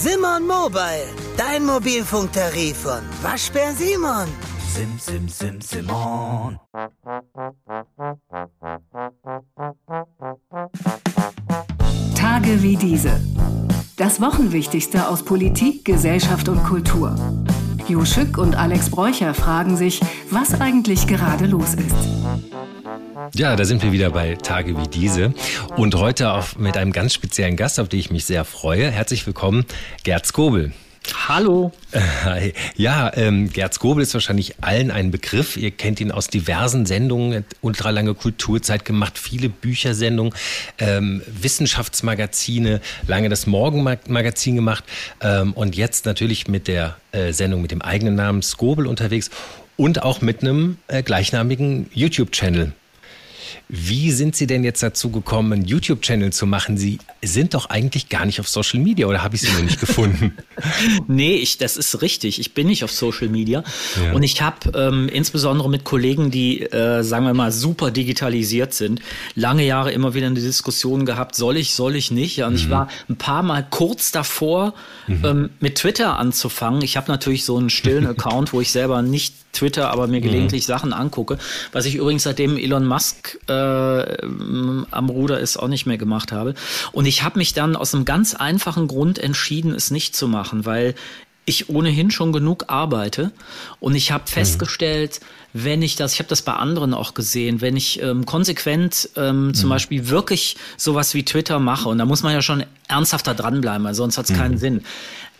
Simon Mobile, dein Mobilfunktarif von Waschbär Simon. Sim, sim, sim, Simon. Tage wie diese. Das Wochenwichtigste aus Politik, Gesellschaft und Kultur. Jo Schück und Alex Bräucher fragen sich, was eigentlich gerade los ist. Ja, da sind wir wieder bei Tage wie diese und heute auch mit einem ganz speziellen Gast, auf den ich mich sehr freue. Herzlich willkommen, Gerd Skobel. Hallo. Hi. Ja, ähm, Gerd Skobel ist wahrscheinlich allen ein Begriff. Ihr kennt ihn aus diversen Sendungen, ultralange Kulturzeit gemacht, viele Büchersendungen, ähm, Wissenschaftsmagazine, lange das Morgenmagazin gemacht ähm, und jetzt natürlich mit der äh, Sendung mit dem eigenen Namen Skobel unterwegs und auch mit einem äh, gleichnamigen YouTube-Channel. Wie sind Sie denn jetzt dazu gekommen, einen YouTube-Channel zu machen? Sie sind doch eigentlich gar nicht auf Social Media oder habe ich Sie noch nicht gefunden? nee, ich, das ist richtig. Ich bin nicht auf Social Media. Ja. Und ich habe ähm, insbesondere mit Kollegen, die, äh, sagen wir mal, super digitalisiert sind, lange Jahre immer wieder eine Diskussion gehabt, soll ich, soll ich nicht? Ja, und mhm. ich war ein paar Mal kurz davor, mhm. ähm, mit Twitter anzufangen. Ich habe natürlich so einen stillen Account, wo ich selber nicht Twitter, aber mir mhm. gelegentlich mhm. Sachen angucke. Was ich übrigens seitdem Elon Musk äh, am Ruder ist auch nicht mehr gemacht habe. Und ich habe mich dann aus einem ganz einfachen Grund entschieden, es nicht zu machen, weil ich ohnehin schon genug arbeite und ich habe mhm. festgestellt, mhm. wenn ich das, ich habe das bei anderen auch gesehen, wenn ich ähm, konsequent ähm, mhm. zum Beispiel wirklich sowas wie Twitter mache, und da muss man ja schon ernsthafter dranbleiben, weil sonst hat es mhm. keinen Sinn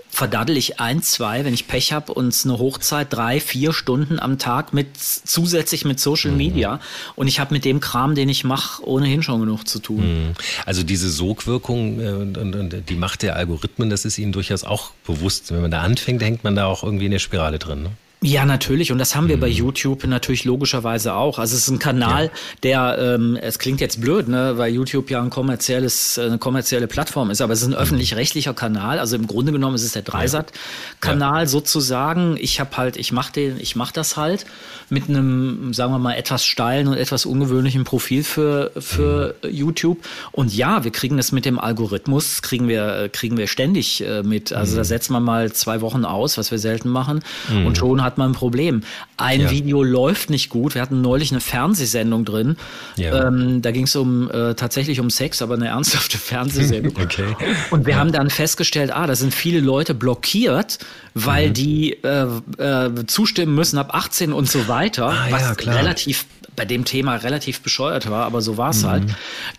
verdaddel ich ein, zwei, wenn ich Pech habe und eine Hochzeit drei, vier Stunden am Tag mit zusätzlich mit Social mhm. Media und ich habe mit dem Kram, den ich mache, ohnehin schon genug zu tun. Mhm. Also diese Sogwirkung äh, und, und, und, die Macht der Algorithmen, das ist Ihnen durchaus auch bewusst. Wenn man da anfängt, hängt man da auch irgendwie in der Spirale drin. Ne? Ja, natürlich. Und das haben wir mhm. bei YouTube natürlich logischerweise auch. Also es ist ein Kanal, ja. der, ähm, es klingt jetzt blöd, ne, weil YouTube ja ein kommerzielles, eine kommerzielle Plattform ist, aber es ist ein mhm. öffentlich-rechtlicher Kanal. Also im Grunde genommen ist es der Dreisat-Kanal ja. sozusagen. Ich habe halt, ich mache den, ich mache das halt mit einem, sagen wir mal, etwas steilen und etwas ungewöhnlichen Profil für, für mhm. YouTube. Und ja, wir kriegen das mit dem Algorithmus, kriegen wir, kriegen wir ständig äh, mit. Also da mhm. setzen wir mal zwei Wochen aus, was wir selten machen. Mhm. Und schon hat man ein Problem. Ein ja. Video läuft nicht gut. Wir hatten neulich eine Fernsehsendung drin. Ja. Ähm, da ging es um äh, tatsächlich um Sex, aber eine ernsthafte Fernsehsendung. okay. Und wir ja. haben dann festgestellt, ah, da sind viele Leute blockiert, weil mhm. die äh, äh, zustimmen müssen ab 18 und so weiter, ah, was relativ bei dem Thema relativ bescheuert war, aber so war es mhm. halt.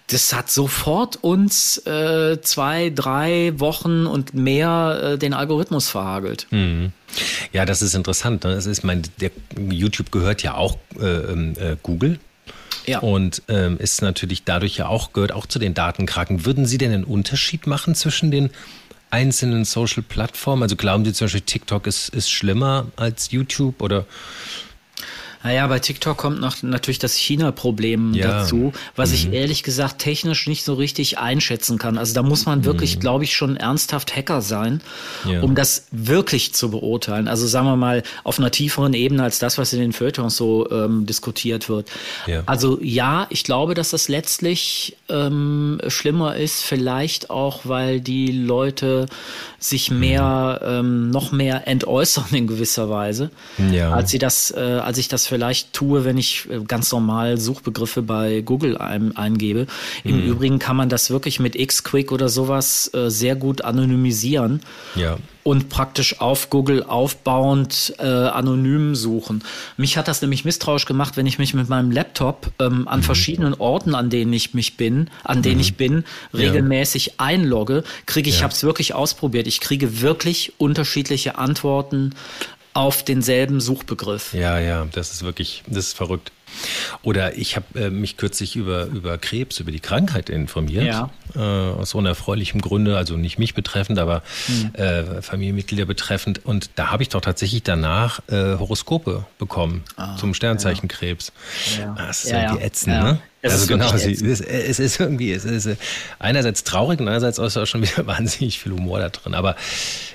Das hat sofort uns äh, zwei, drei Wochen und mehr äh, den Algorithmus verhagelt. Mhm. Ja, das ist interessant. Ne? Das ist mein, der YouTube gehört ja auch äh, ähm, äh, Google. Ja. Und ähm, ist natürlich dadurch ja auch, gehört auch zu den Datenkraken. Würden Sie denn einen Unterschied machen zwischen den einzelnen Social-Plattformen? Also glauben Sie zum Beispiel, TikTok ist, ist schlimmer als YouTube oder naja, bei TikTok kommt noch natürlich das China-Problem ja. dazu, was mhm. ich ehrlich gesagt technisch nicht so richtig einschätzen kann. Also da muss man wirklich, mhm. glaube ich, schon ernsthaft Hacker sein, ja. um das wirklich zu beurteilen. Also sagen wir mal auf einer tieferen Ebene als das, was in den Feuilletons so ähm, diskutiert wird. Ja. Also ja, ich glaube, dass das letztlich ähm, schlimmer ist, vielleicht auch, weil die Leute sich mehr, mhm. ähm, noch mehr entäußern in gewisser Weise, als sie das, äh, als ich das vielleicht tue, wenn ich äh, ganz normal Suchbegriffe bei Google ein, eingebe. Im mhm. Übrigen kann man das wirklich mit Xquick oder sowas äh, sehr gut anonymisieren. Ja und praktisch auf Google aufbauend äh, anonym suchen. Mich hat das nämlich misstrauisch gemacht, wenn ich mich mit meinem Laptop ähm, an mhm. verschiedenen Orten, an denen ich mich bin, an denen mhm. ich bin, regelmäßig ja. einlogge, kriege ich, ja. habe es wirklich ausprobiert, ich kriege wirklich unterschiedliche Antworten auf denselben Suchbegriff. Ja, ja, das ist wirklich, das ist verrückt. Oder ich habe äh, mich kürzlich über, über Krebs, über die Krankheit informiert. Ja. Äh, aus so unerfreulichem Grunde, also nicht mich betreffend, aber mhm. äh, Familienmitglieder betreffend. Und da habe ich doch tatsächlich danach äh, Horoskope bekommen ah, zum Sternzeichen ja. Krebs. Ja. Ah, das ist ja, irgendwie ätzend, ne? Es also genau, sie, es, es, ist irgendwie, es ist einerseits traurig und andererseits auch schon wieder wahnsinnig viel Humor da drin. Aber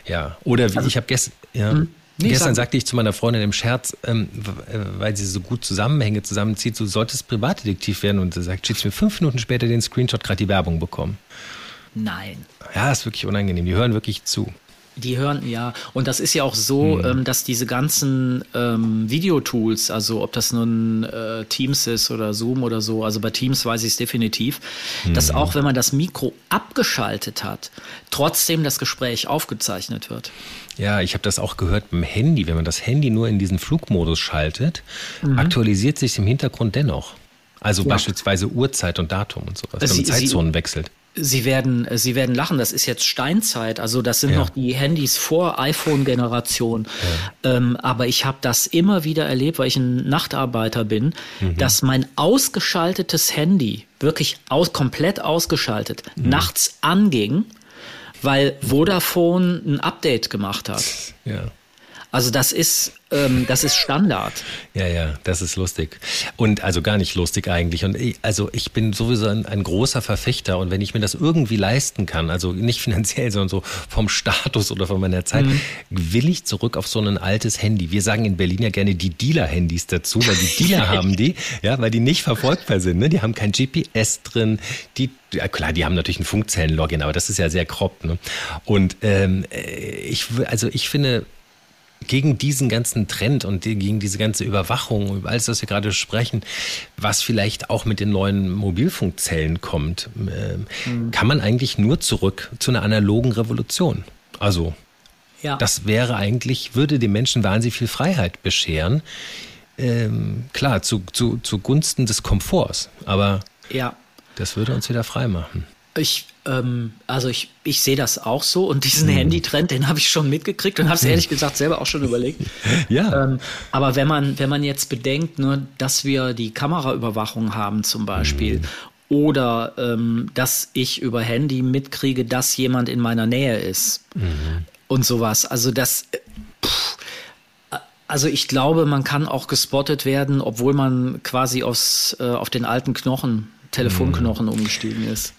ja, oder wie also, ich habe gestern, ja. Hm. Nee, Gestern sagte ich zu meiner Freundin im Scherz, ähm, äh, weil sie so gut Zusammenhänge zusammenzieht, du solltest Privatdetektiv werden. Und sie sagt, schickt mir fünf Minuten später den Screenshot, gerade die Werbung bekommen. Nein. Ja, ist wirklich unangenehm. Die hören wirklich zu. Die hören, ja. Und das ist ja auch so, hm. ähm, dass diese ganzen ähm, Videotools, also ob das nun äh, Teams ist oder Zoom oder so, also bei Teams weiß ich es definitiv, hm. dass auch wenn man das Mikro abgeschaltet hat, trotzdem das Gespräch aufgezeichnet wird. Ja, ich habe das auch gehört beim Handy. Wenn man das Handy nur in diesen Flugmodus schaltet, mhm. aktualisiert sich im Hintergrund dennoch. Also ja. beispielsweise Uhrzeit und Datum und sowas, wenn man Zeitzonen wechselt. Sie werden, Sie werden lachen, das ist jetzt Steinzeit, also das sind ja. noch die Handys vor iPhone-Generation. Ja. Ähm, aber ich habe das immer wieder erlebt, weil ich ein Nachtarbeiter bin, mhm. dass mein ausgeschaltetes Handy, wirklich aus, komplett ausgeschaltet, mhm. nachts anging, weil Vodafone ein Update gemacht hat. Ja. Also das ist, ähm, das ist Standard. Ja, ja, das ist lustig. Und also gar nicht lustig eigentlich. Und ich, also ich bin sowieso ein, ein, großer Verfechter und wenn ich mir das irgendwie leisten kann, also nicht finanziell, sondern so vom Status oder von meiner Zeit, mhm. will ich zurück auf so ein altes Handy. Wir sagen in Berlin ja gerne die Dealer-Handys dazu, weil die Dealer haben die, ja, weil die nicht verfolgbar sind. Ne? Die haben kein GPS drin, die ja, klar, die haben natürlich ein Funkzellen-Login, aber das ist ja sehr grob. Ne? Und ähm, äh, ich, also ich finde, gegen diesen ganzen Trend und gegen diese ganze Überwachung, über alles, was wir gerade sprechen, was vielleicht auch mit den neuen Mobilfunkzellen kommt, mhm. kann man eigentlich nur zurück zu einer analogen Revolution. Also, ja. das wäre eigentlich, würde den Menschen wahnsinnig viel Freiheit bescheren. Ähm, klar, zu, zu, zugunsten des Komforts, aber ja. das würde uns wieder frei machen. Ich, ähm, also ich, ich sehe das auch so und diesen mhm. Handytrend, den habe ich schon mitgekriegt und habe es ehrlich gesagt selber auch schon überlegt. ja. Ähm, aber wenn man, wenn man jetzt bedenkt, ne, dass wir die Kameraüberwachung haben zum Beispiel mhm. oder ähm, dass ich über Handy mitkriege, dass jemand in meiner Nähe ist mhm. und sowas. Also das. Äh, pff, also ich glaube, man kann auch gespottet werden, obwohl man quasi aus, äh, auf den alten Knochen Telefonknochen umgestiegen ist.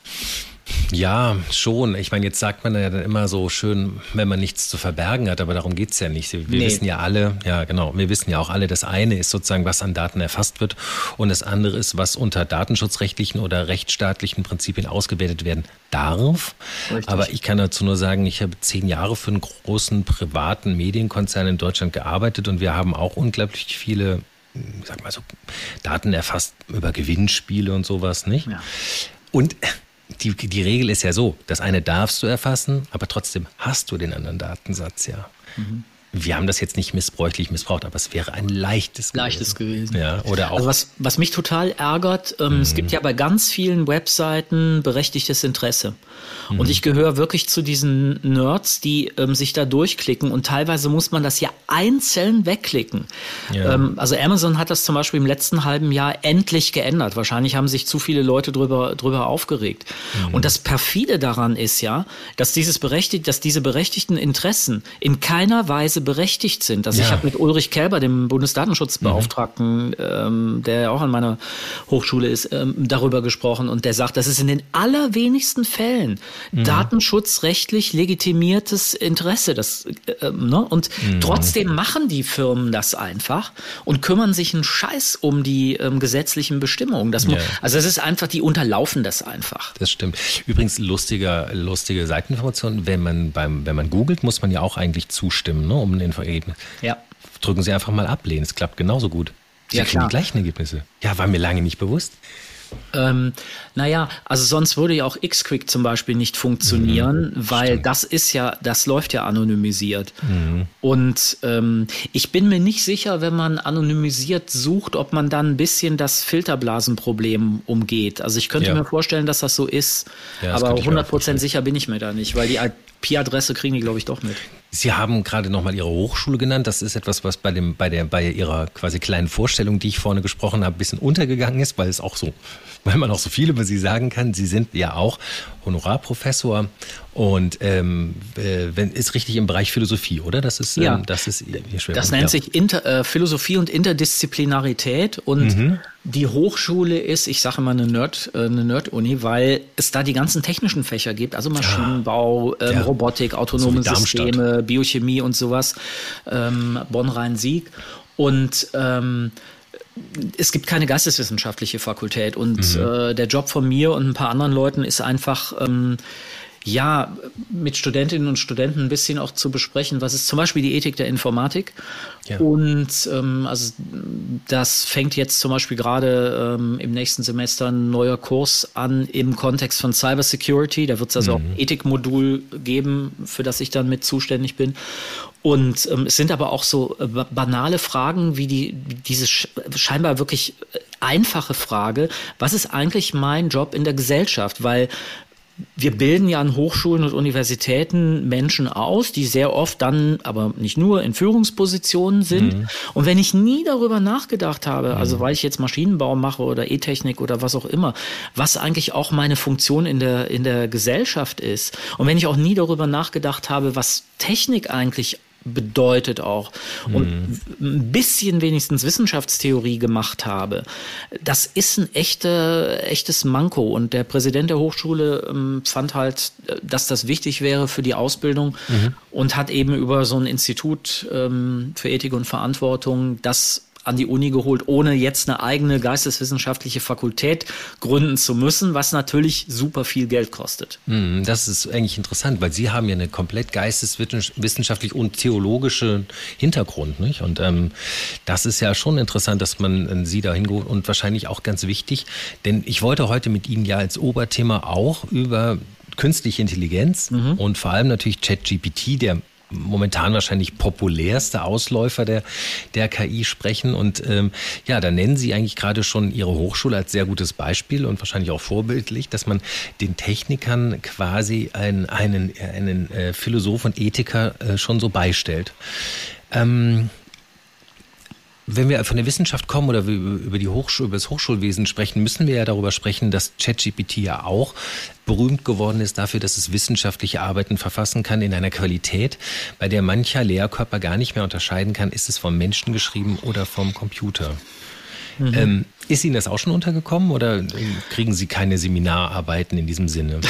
Ja, schon. Ich meine, jetzt sagt man ja dann immer so schön, wenn man nichts zu verbergen hat, aber darum geht es ja nicht. Wir nee. wissen ja alle, ja genau, wir wissen ja auch alle, das eine ist sozusagen, was an Daten erfasst wird und das andere ist, was unter datenschutzrechtlichen oder rechtsstaatlichen Prinzipien ausgewertet werden darf. Richtig. Aber ich kann dazu nur sagen, ich habe zehn Jahre für einen großen privaten Medienkonzern in Deutschland gearbeitet und wir haben auch unglaublich viele sag mal so, Daten erfasst über Gewinnspiele und sowas, nicht? Ja. Und die, die Regel ist ja so, das eine darfst du erfassen, aber trotzdem hast du den anderen Datensatz ja. Mhm wir haben das jetzt nicht missbräuchlich missbraucht, aber es wäre ein leichtes gewesen. Leichtes gewesen. Ja, oder auch. Also was, was mich total ärgert, ähm, mhm. es gibt ja bei ganz vielen Webseiten berechtigtes Interesse. Mhm. Und ich gehöre wirklich zu diesen Nerds, die ähm, sich da durchklicken und teilweise muss man das ja einzeln wegklicken. Ja. Ähm, also Amazon hat das zum Beispiel im letzten halben Jahr endlich geändert. Wahrscheinlich haben sich zu viele Leute drüber, drüber aufgeregt. Mhm. Und das perfide daran ist ja, dass dieses berechtigt, dass diese berechtigten Interessen in keiner Weise berechtigt sind. Also ja. ich habe mit Ulrich Kälber, dem Bundesdatenschutzbeauftragten, mhm. ähm, der auch an meiner Hochschule ist, ähm, darüber gesprochen und der sagt, das ist in den allerwenigsten Fällen mhm. datenschutzrechtlich legitimiertes Interesse. Das, äh, ne? Und mhm. trotzdem machen die Firmen das einfach und kümmern sich einen Scheiß um die ähm, gesetzlichen Bestimmungen. Das, ja. Also es ist einfach, die unterlaufen das einfach. Das stimmt. Übrigens lustiger, lustige Seiteninformation, wenn man beim, wenn man googelt, muss man ja auch eigentlich zustimmen, ne, um ein Ergebnis. Ja. Drücken Sie einfach mal ablehnen, es klappt genauso gut. Sie ja, kriegen die gleichen Ergebnisse. Ja, war mir lange nicht bewusst. Ähm, naja, also sonst würde ja auch Xquick zum Beispiel nicht funktionieren, mhm, weil stimmt. das ist ja, das läuft ja anonymisiert. Mhm. Und ähm, ich bin mir nicht sicher, wenn man anonymisiert sucht, ob man dann ein bisschen das Filterblasenproblem umgeht. Also ich könnte ja. mir vorstellen, dass das so ist, ja, das aber 100% sicher bin ich mir da nicht, weil die IP-Adresse kriegen die, glaube ich, doch mit. Sie haben gerade nochmal Ihre Hochschule genannt. Das ist etwas, was bei, dem, bei, der, bei Ihrer quasi kleinen Vorstellung, die ich vorne gesprochen habe, ein bisschen untergegangen ist, weil es auch so, weil man auch so viel über Sie sagen kann. Sie sind ja auch Honorarprofessor und ähm, äh, wenn, ist richtig im Bereich Philosophie, oder? Das ist, ja. Ähm, das ist Ihr Schwerpunkt. Das nennt ja. sich Inter, äh, Philosophie und Interdisziplinarität und mhm. die Hochschule ist, ich sage mal eine Nerd, äh, eine Nerd-Uni, weil es da die ganzen technischen Fächer gibt, also Maschinenbau, ähm, ja. Robotik, autonome so Systeme, Biochemie und sowas, ähm, Bonn-Rhein-Sieg und ähm, es gibt keine geisteswissenschaftliche Fakultät und mhm. äh, der Job von mir und ein paar anderen Leuten ist einfach ähm, ja, mit Studentinnen und Studenten ein bisschen auch zu besprechen, was ist zum Beispiel die Ethik der Informatik. Ja. Und ähm, also das fängt jetzt zum Beispiel gerade ähm, im nächsten Semester ein neuer Kurs an im Kontext von Cybersecurity. Da wird es also mhm. auch ein Ethikmodul geben, für das ich dann mit zuständig bin. Und ähm, es sind aber auch so äh, banale Fragen wie die, diese scheinbar wirklich äh, einfache Frage, was ist eigentlich mein Job in der Gesellschaft? Weil wir bilden ja an Hochschulen und Universitäten Menschen aus, die sehr oft dann, aber nicht nur, in Führungspositionen sind. Mhm. Und wenn ich nie darüber nachgedacht habe, mhm. also weil ich jetzt Maschinenbau mache oder E-Technik oder was auch immer, was eigentlich auch meine Funktion in der, in der Gesellschaft ist. Und wenn ich auch nie darüber nachgedacht habe, was Technik eigentlich bedeutet auch und mhm. ein bisschen wenigstens Wissenschaftstheorie gemacht habe, das ist ein echte, echtes Manko. Und der Präsident der Hochschule ähm, fand halt, dass das wichtig wäre für die Ausbildung mhm. und hat eben über so ein Institut ähm, für Ethik und Verantwortung das an die Uni geholt, ohne jetzt eine eigene geisteswissenschaftliche Fakultät gründen zu müssen, was natürlich super viel Geld kostet. Hm, das ist eigentlich interessant, weil Sie haben ja eine komplett geisteswissenschaftlich und theologische Hintergrund, nicht? Und ähm, das ist ja schon interessant, dass man äh, Sie da hingeholt und wahrscheinlich auch ganz wichtig, denn ich wollte heute mit Ihnen ja als Oberthema auch über künstliche Intelligenz mhm. und vor allem natürlich ChatGPT, der momentan wahrscheinlich populärste Ausläufer der, der KI sprechen. Und ähm, ja, da nennen Sie eigentlich gerade schon Ihre Hochschule als sehr gutes Beispiel und wahrscheinlich auch vorbildlich, dass man den Technikern quasi einen, einen, einen äh, Philosoph und Ethiker äh, schon so beistellt. Ähm, wenn wir von der Wissenschaft kommen oder über die Hochschule, über das Hochschulwesen sprechen, müssen wir ja darüber sprechen, dass ChatGPT ja auch berühmt geworden ist dafür, dass es wissenschaftliche Arbeiten verfassen kann in einer Qualität, bei der mancher Lehrkörper gar nicht mehr unterscheiden kann, ist es vom Menschen geschrieben oder vom Computer. Mhm. Ähm, ist Ihnen das auch schon untergekommen oder kriegen Sie keine Seminararbeiten in diesem Sinne?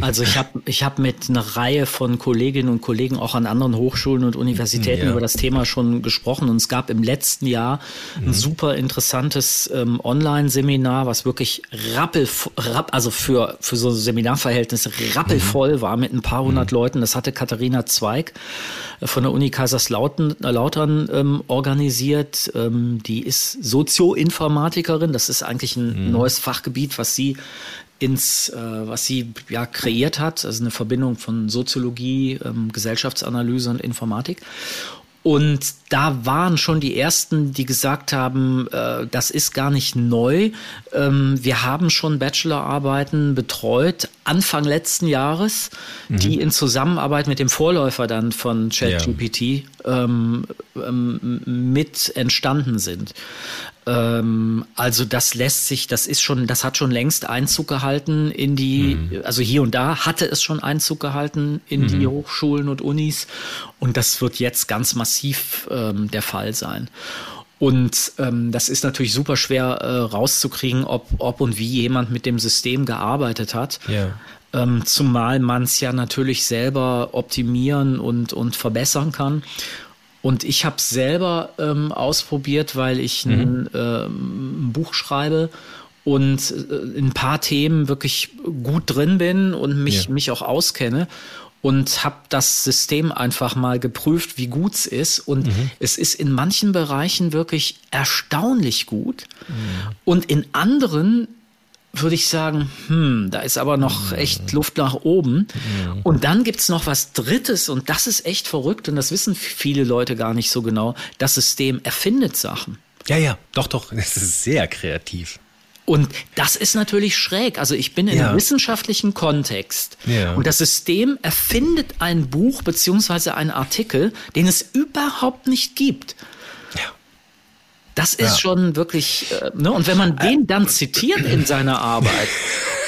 Also ich habe ich hab mit einer Reihe von Kolleginnen und Kollegen auch an anderen Hochschulen und Universitäten ja. über das Thema schon gesprochen und es gab im letzten Jahr ein mhm. super interessantes ähm, Online-Seminar, was wirklich rappel, rapp, also für, für so Seminarverhältnisse rappelvoll mhm. war mit ein paar hundert mhm. Leuten. Das hatte Katharina Zweig von der Uni Kaiserslautern äh, ähm, organisiert. Ähm, die ist Sozioinformatikerin Historikerin. Das ist eigentlich ein mhm. neues Fachgebiet, was sie ins, äh, was sie ja kreiert hat, also eine Verbindung von Soziologie, ähm, Gesellschaftsanalyse und Informatik. Und da waren schon die ersten, die gesagt haben, äh, das ist gar nicht neu. Ähm, wir haben schon Bachelorarbeiten betreut Anfang letzten Jahres, mhm. die in Zusammenarbeit mit dem Vorläufer dann von ChatGPT ja. ähm, ähm, mit entstanden sind. Ähm, also das lässt sich, das ist schon, das hat schon längst Einzug gehalten in die, mhm. also hier und da hatte es schon Einzug gehalten in mhm. die Hochschulen und Unis und das wird jetzt ganz massiv ähm, der Fall sein. Und ähm, das ist natürlich super schwer äh, rauszukriegen, ob, ob und wie jemand mit dem System gearbeitet hat. Ja. Ähm, zumal man es ja natürlich selber optimieren und, und verbessern kann. Und ich habe selber ähm, ausprobiert, weil ich mhm. ein, ähm, ein Buch schreibe und äh, in ein paar Themen wirklich gut drin bin und mich, ja. mich auch auskenne und habe das System einfach mal geprüft, wie gut es ist. Und mhm. es ist in manchen Bereichen wirklich erstaunlich gut. Mhm. Und in anderen würde ich sagen, hm, da ist aber noch echt Luft nach oben. Und dann gibt's noch was Drittes und das ist echt verrückt und das wissen viele Leute gar nicht so genau. Das System erfindet Sachen. Ja, ja, doch, doch, es ist sehr kreativ. Und das ist natürlich schräg. Also ich bin in ja. einem wissenschaftlichen Kontext ja. und das System erfindet ein Buch beziehungsweise einen Artikel, den es überhaupt nicht gibt. Das ist ja. schon wirklich, äh, ne? Und wenn man den dann zitiert in seiner Arbeit,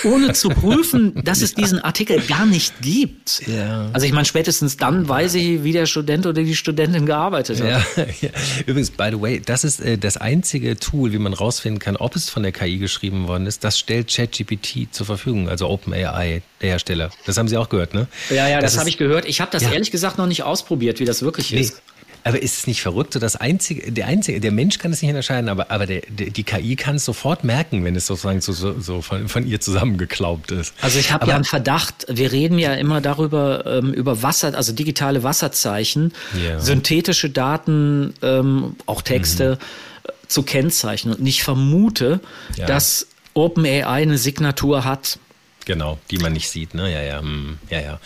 ohne zu prüfen, dass es diesen Artikel gar nicht gibt. Ja. Also ich meine, spätestens dann weiß ich, wie der Student oder die Studentin gearbeitet hat. Ja, ja. Übrigens, by the way, das ist äh, das einzige Tool, wie man rausfinden kann, ob es von der KI geschrieben worden ist. Das stellt ChatGPT zur Verfügung, also OpenAI, der Hersteller. Das haben Sie auch gehört, ne? Ja, ja, das, das habe ich gehört. Ich habe das ehrlich gesagt noch nicht ausprobiert, wie das wirklich nee. ist. Aber ist es nicht verrückt? So das einzige, der einzige, der Mensch kann es nicht unterscheiden, aber, aber der, der, die KI kann es sofort merken, wenn es sozusagen so, so, so von, von ihr zusammengeklaubt ist. Also ich habe ja einen Verdacht, wir reden ja immer darüber, ähm, über Wasser, also digitale Wasserzeichen, ja. synthetische Daten, ähm, auch Texte mhm. zu kennzeichnen. Und ich vermute, ja. dass OpenAI eine Signatur hat, Genau, die man nicht sieht, ne? Ja, ja, hm, ja, ja.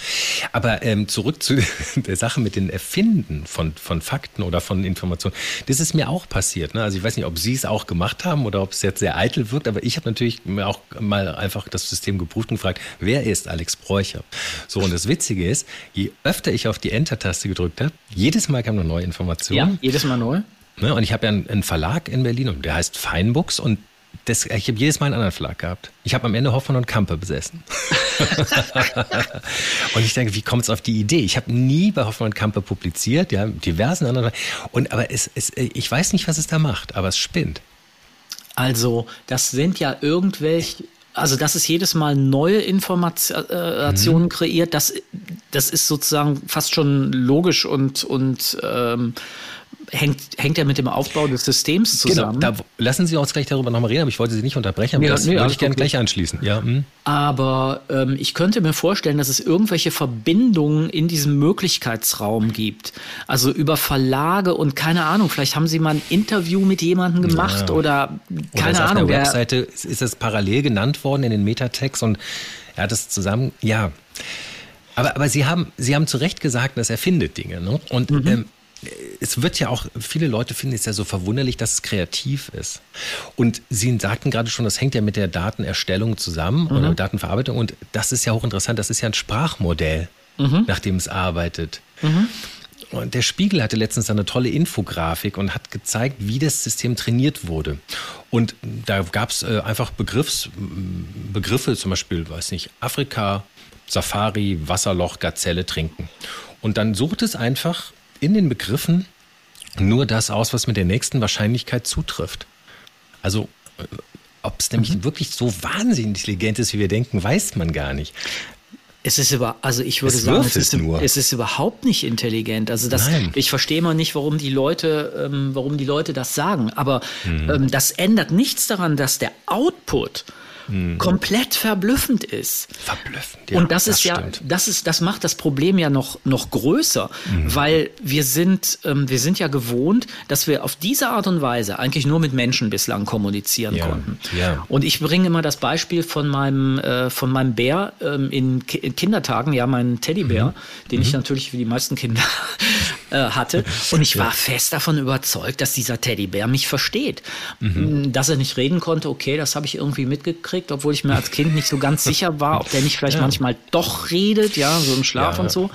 Aber ähm, zurück zu der Sache mit den Erfinden von, von Fakten oder von Informationen. Das ist mir auch passiert. Ne? Also ich weiß nicht, ob Sie es auch gemacht haben oder ob es jetzt sehr eitel wirkt, aber ich habe natürlich auch mal einfach das System geprüft und gefragt, wer ist Alex Bräucher? So, und das Witzige ist, je öfter ich auf die Enter-Taste gedrückt habe, jedes Mal kam eine neue Information. Ja, jedes Mal neu. Ne? Und ich habe ja einen, einen Verlag in Berlin und der heißt Feinbooks und das, ich habe jedes Mal einen anderen Verlag gehabt. Ich habe am Ende Hoffmann und Kampe besessen. und ich denke, wie kommt es auf die Idee? Ich habe nie bei Hoffmann und Kampe publiziert, ja, diversen anderen. Und aber es, es, ich weiß nicht, was es da macht, aber es spinnt. Also, das sind ja irgendwelche also dass es jedes Mal neue Informationen mhm. kreiert, das, das ist sozusagen fast schon logisch und, und ähm, hängt, hängt ja mit dem Aufbau des Systems genau, zusammen. Genau, da lassen Sie uns gleich darüber nochmal reden, aber ich wollte Sie nicht unterbrechen, aber ja, das nee, würde ich gerne gleich anschließen. Ja, hm. Aber ähm, ich könnte mir vorstellen, dass es irgendwelche Verbindungen in diesem Möglichkeitsraum gibt. Also über Verlage und keine Ahnung, vielleicht haben Sie mal ein Interview mit jemandem gemacht ja. oder keine oder Ahnung. Auf der Webseite ist es parallel genannt worden in den Metatext und er hat es zusammen, ja. Aber, aber Sie haben, Sie haben zu Recht gesagt, dass er findet Dinge. Ne? Und mhm. ähm, es wird ja auch, viele Leute finden es ja so verwunderlich, dass es kreativ ist. Und Sie sagten gerade schon, das hängt ja mit der Datenerstellung zusammen mhm. oder Datenverarbeitung. Und das ist ja hochinteressant. Das ist ja ein Sprachmodell, mhm. nach dem es arbeitet. Mhm. Und der Spiegel hatte letztens eine tolle Infografik und hat gezeigt, wie das System trainiert wurde. Und da gab es äh, einfach Begriffs, Begriffe, zum Beispiel, weiß nicht, Afrika, Safari, Wasserloch, Gazelle, Trinken. Und dann sucht es einfach in den Begriffen nur das aus, was mit der nächsten Wahrscheinlichkeit zutrifft. Also äh, ob es nämlich mhm. wirklich so wahnsinnig intelligent ist, wie wir denken, weiß man gar nicht. Es ist über, also ich würde es sagen, es ist, nur. es ist überhaupt nicht intelligent. Also das, Nein. ich verstehe immer nicht, warum die Leute, ähm, warum die Leute das sagen. Aber mhm. ähm, das ändert nichts daran, dass der Output mhm. komplett verblüffend ist. Verblüffend, ja. Und das, das ist ja, das ist, das macht das Problem ja noch, noch größer, mhm. weil wir sind, ähm, wir sind ja gewohnt, dass wir auf diese Art und Weise eigentlich nur mit Menschen bislang kommunizieren ja. konnten. Ja. Und ich bringe immer das Beispiel von meinem, äh, von meinem Bär ähm, in, Ki in Kindertagen, ja, meinen Teddybär, mhm. den ich mhm. natürlich wie die meisten Kinder äh, hatte. Und ich war fest davon überzeugt, dass dieser Teddybär mich versteht. Mhm. Dass er nicht reden konnte, okay, das habe ich irgendwie mitgekriegt obwohl ich mir als Kind nicht so ganz sicher war, ob der nicht vielleicht ja. manchmal doch redet, ja, so im Schlaf ja. und so.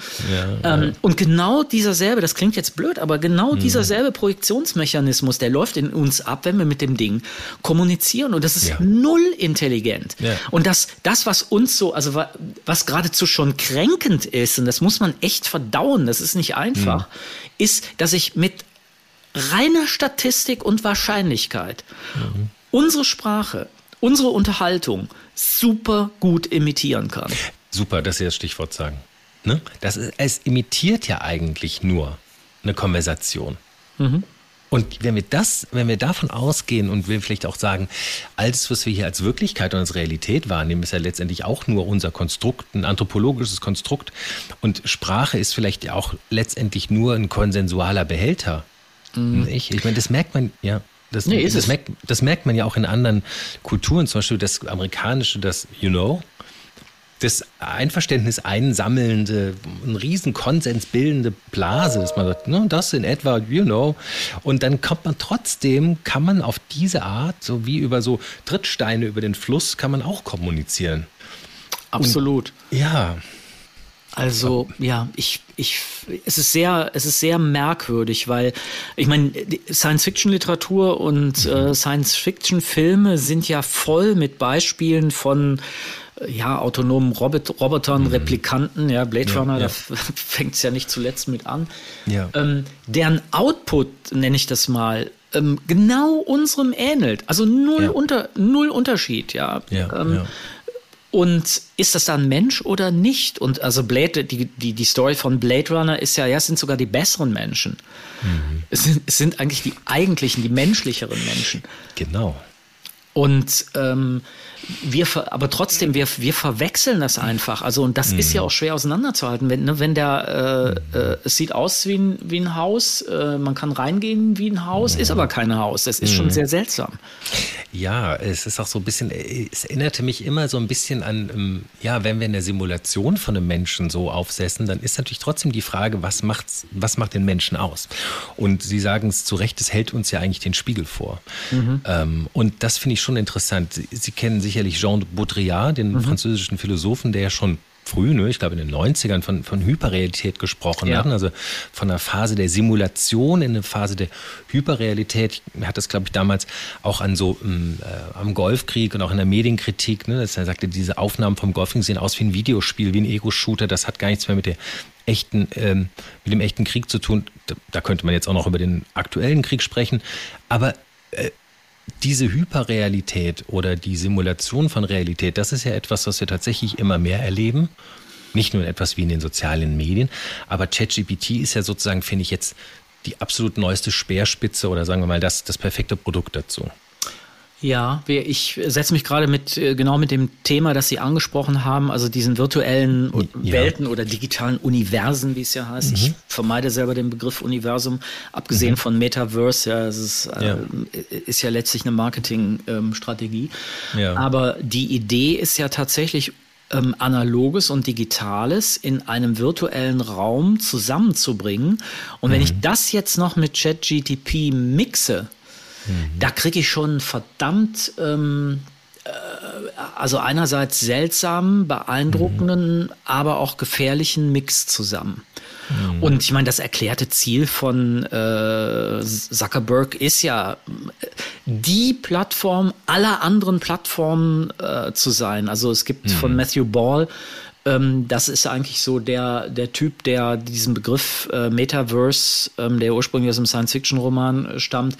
Ähm, und genau dieser selbe, das klingt jetzt blöd, aber genau mhm. dieser selbe Projektionsmechanismus, der läuft in uns ab, wenn wir mit dem Ding kommunizieren. Und das ist null intelligent. Und das, das, was uns so, also was geradezu schon kränkend ist, und das muss man echt verdauen, das ist nicht einfach, mhm. Ist, dass ich mit reiner Statistik und Wahrscheinlichkeit mhm. unsere Sprache unsere Unterhaltung super gut imitieren kann. Super, dass Sie das Stichwort sagen. Ne? Das ist, es imitiert ja eigentlich nur eine Konversation. Mhm. Und wenn wir das, wenn wir davon ausgehen und wir vielleicht auch sagen, alles, was wir hier als Wirklichkeit und als Realität wahrnehmen, ist ja letztendlich auch nur unser Konstrukt, ein anthropologisches Konstrukt. Und Sprache ist vielleicht auch letztendlich nur ein konsensualer Behälter. Mhm. Ich, ich meine, das merkt man, ja. Das, nee, das, merkt, das merkt man ja auch in anderen Kulturen, zum Beispiel das amerikanische, das You know, das Einverständnis einsammelnde, ein riesen Konsens bildende Blase, dass man sagt, ne, das in etwa, you know. Und dann kommt man trotzdem, kann man auf diese Art, so wie über so Trittsteine über den Fluss, kann man auch kommunizieren. Absolut. Und, ja. Also ja, ich, ich, es ist sehr, es ist sehr merkwürdig, weil ich meine, Science-Fiction-Literatur und äh, Science-Fiction-Filme sind ja voll mit Beispielen von ja, autonomen Robot Robotern, mhm. Replikanten, ja, Blade ja, Runner, ja. da fängt es ja nicht zuletzt mit an. Ja. Ähm, deren Output, nenne ich das mal, ähm, genau unserem ähnelt. Also null, unter, null Unterschied, ja. ähm, Und ist das dann Mensch oder nicht? Und also Blade, die, die, die Story von Blade Runner ist ja, ja, es sind sogar die besseren Menschen. Mhm. Es, sind, es sind eigentlich die eigentlichen, die menschlicheren Menschen. Genau. Und ähm, wir, aber trotzdem, wir, wir verwechseln das einfach. Also, und das mhm. ist ja auch schwer auseinanderzuhalten. Wenn, ne, wenn der, äh, äh, es sieht aus wie ein, wie ein Haus, äh, man kann reingehen wie ein Haus, mhm. ist aber kein Haus. Das ist mhm. schon sehr seltsam. Ja, es ist auch so ein bisschen, es erinnerte mich immer so ein bisschen an, ähm, ja, wenn wir in der Simulation von einem Menschen so aufsetzen, dann ist natürlich trotzdem die Frage, was, macht's, was macht den Menschen aus? Und Sie sagen es zu Recht, es hält uns ja eigentlich den Spiegel vor. Mhm. Ähm, und das finde ich schon interessant. Sie, Sie kennen sich sicherlich Jean Baudrillard, den mhm. französischen Philosophen, der ja schon früh, ne, ich glaube in den 90ern, von, von Hyperrealität gesprochen ja. hat. Also von einer Phase der Simulation in eine Phase der Hyperrealität. Er hat das, glaube ich, damals auch an so ähm, äh, am Golfkrieg und auch in der Medienkritik, ne, dass er sagte, diese Aufnahmen vom Golfkrieg sehen aus wie ein Videospiel, wie ein Ego-Shooter, das hat gar nichts mehr mit der echten, ähm, mit dem echten Krieg zu tun. Da, da, könnte man jetzt auch noch über den aktuellen Krieg sprechen. Aber äh, diese Hyperrealität oder die Simulation von Realität, das ist ja etwas, was wir tatsächlich immer mehr erleben. Nicht nur etwas wie in den sozialen Medien, aber ChatGPT ist ja sozusagen, finde ich jetzt, die absolut neueste Speerspitze oder sagen wir mal das, das perfekte Produkt dazu. Ja, ich setze mich gerade mit äh, genau mit dem Thema, das Sie angesprochen haben, also diesen virtuellen ja. Welten oder digitalen Universen, wie es ja heißt. Mhm. Ich vermeide selber den Begriff Universum, abgesehen mhm. von Metaverse. Ja, es ist äh, ja, ist ja letztlich eine Marketingstrategie. Ähm, ja. Aber die Idee ist ja tatsächlich ähm, Analoges und Digitales in einem virtuellen Raum zusammenzubringen. Und mhm. wenn ich das jetzt noch mit ChatGTP mixe, Mhm. Da kriege ich schon verdammt, ähm, äh, also einerseits seltsamen, beeindruckenden, mhm. aber auch gefährlichen Mix zusammen. Mhm. Und ich meine, das erklärte Ziel von äh, Zuckerberg ist ja, die Plattform aller anderen Plattformen äh, zu sein. Also es gibt von mhm. Matthew Ball ähm, das ist eigentlich so der, der Typ, der diesen Begriff äh, Metaverse, ähm, der ursprünglich aus einem Science-Fiction-Roman äh, stammt,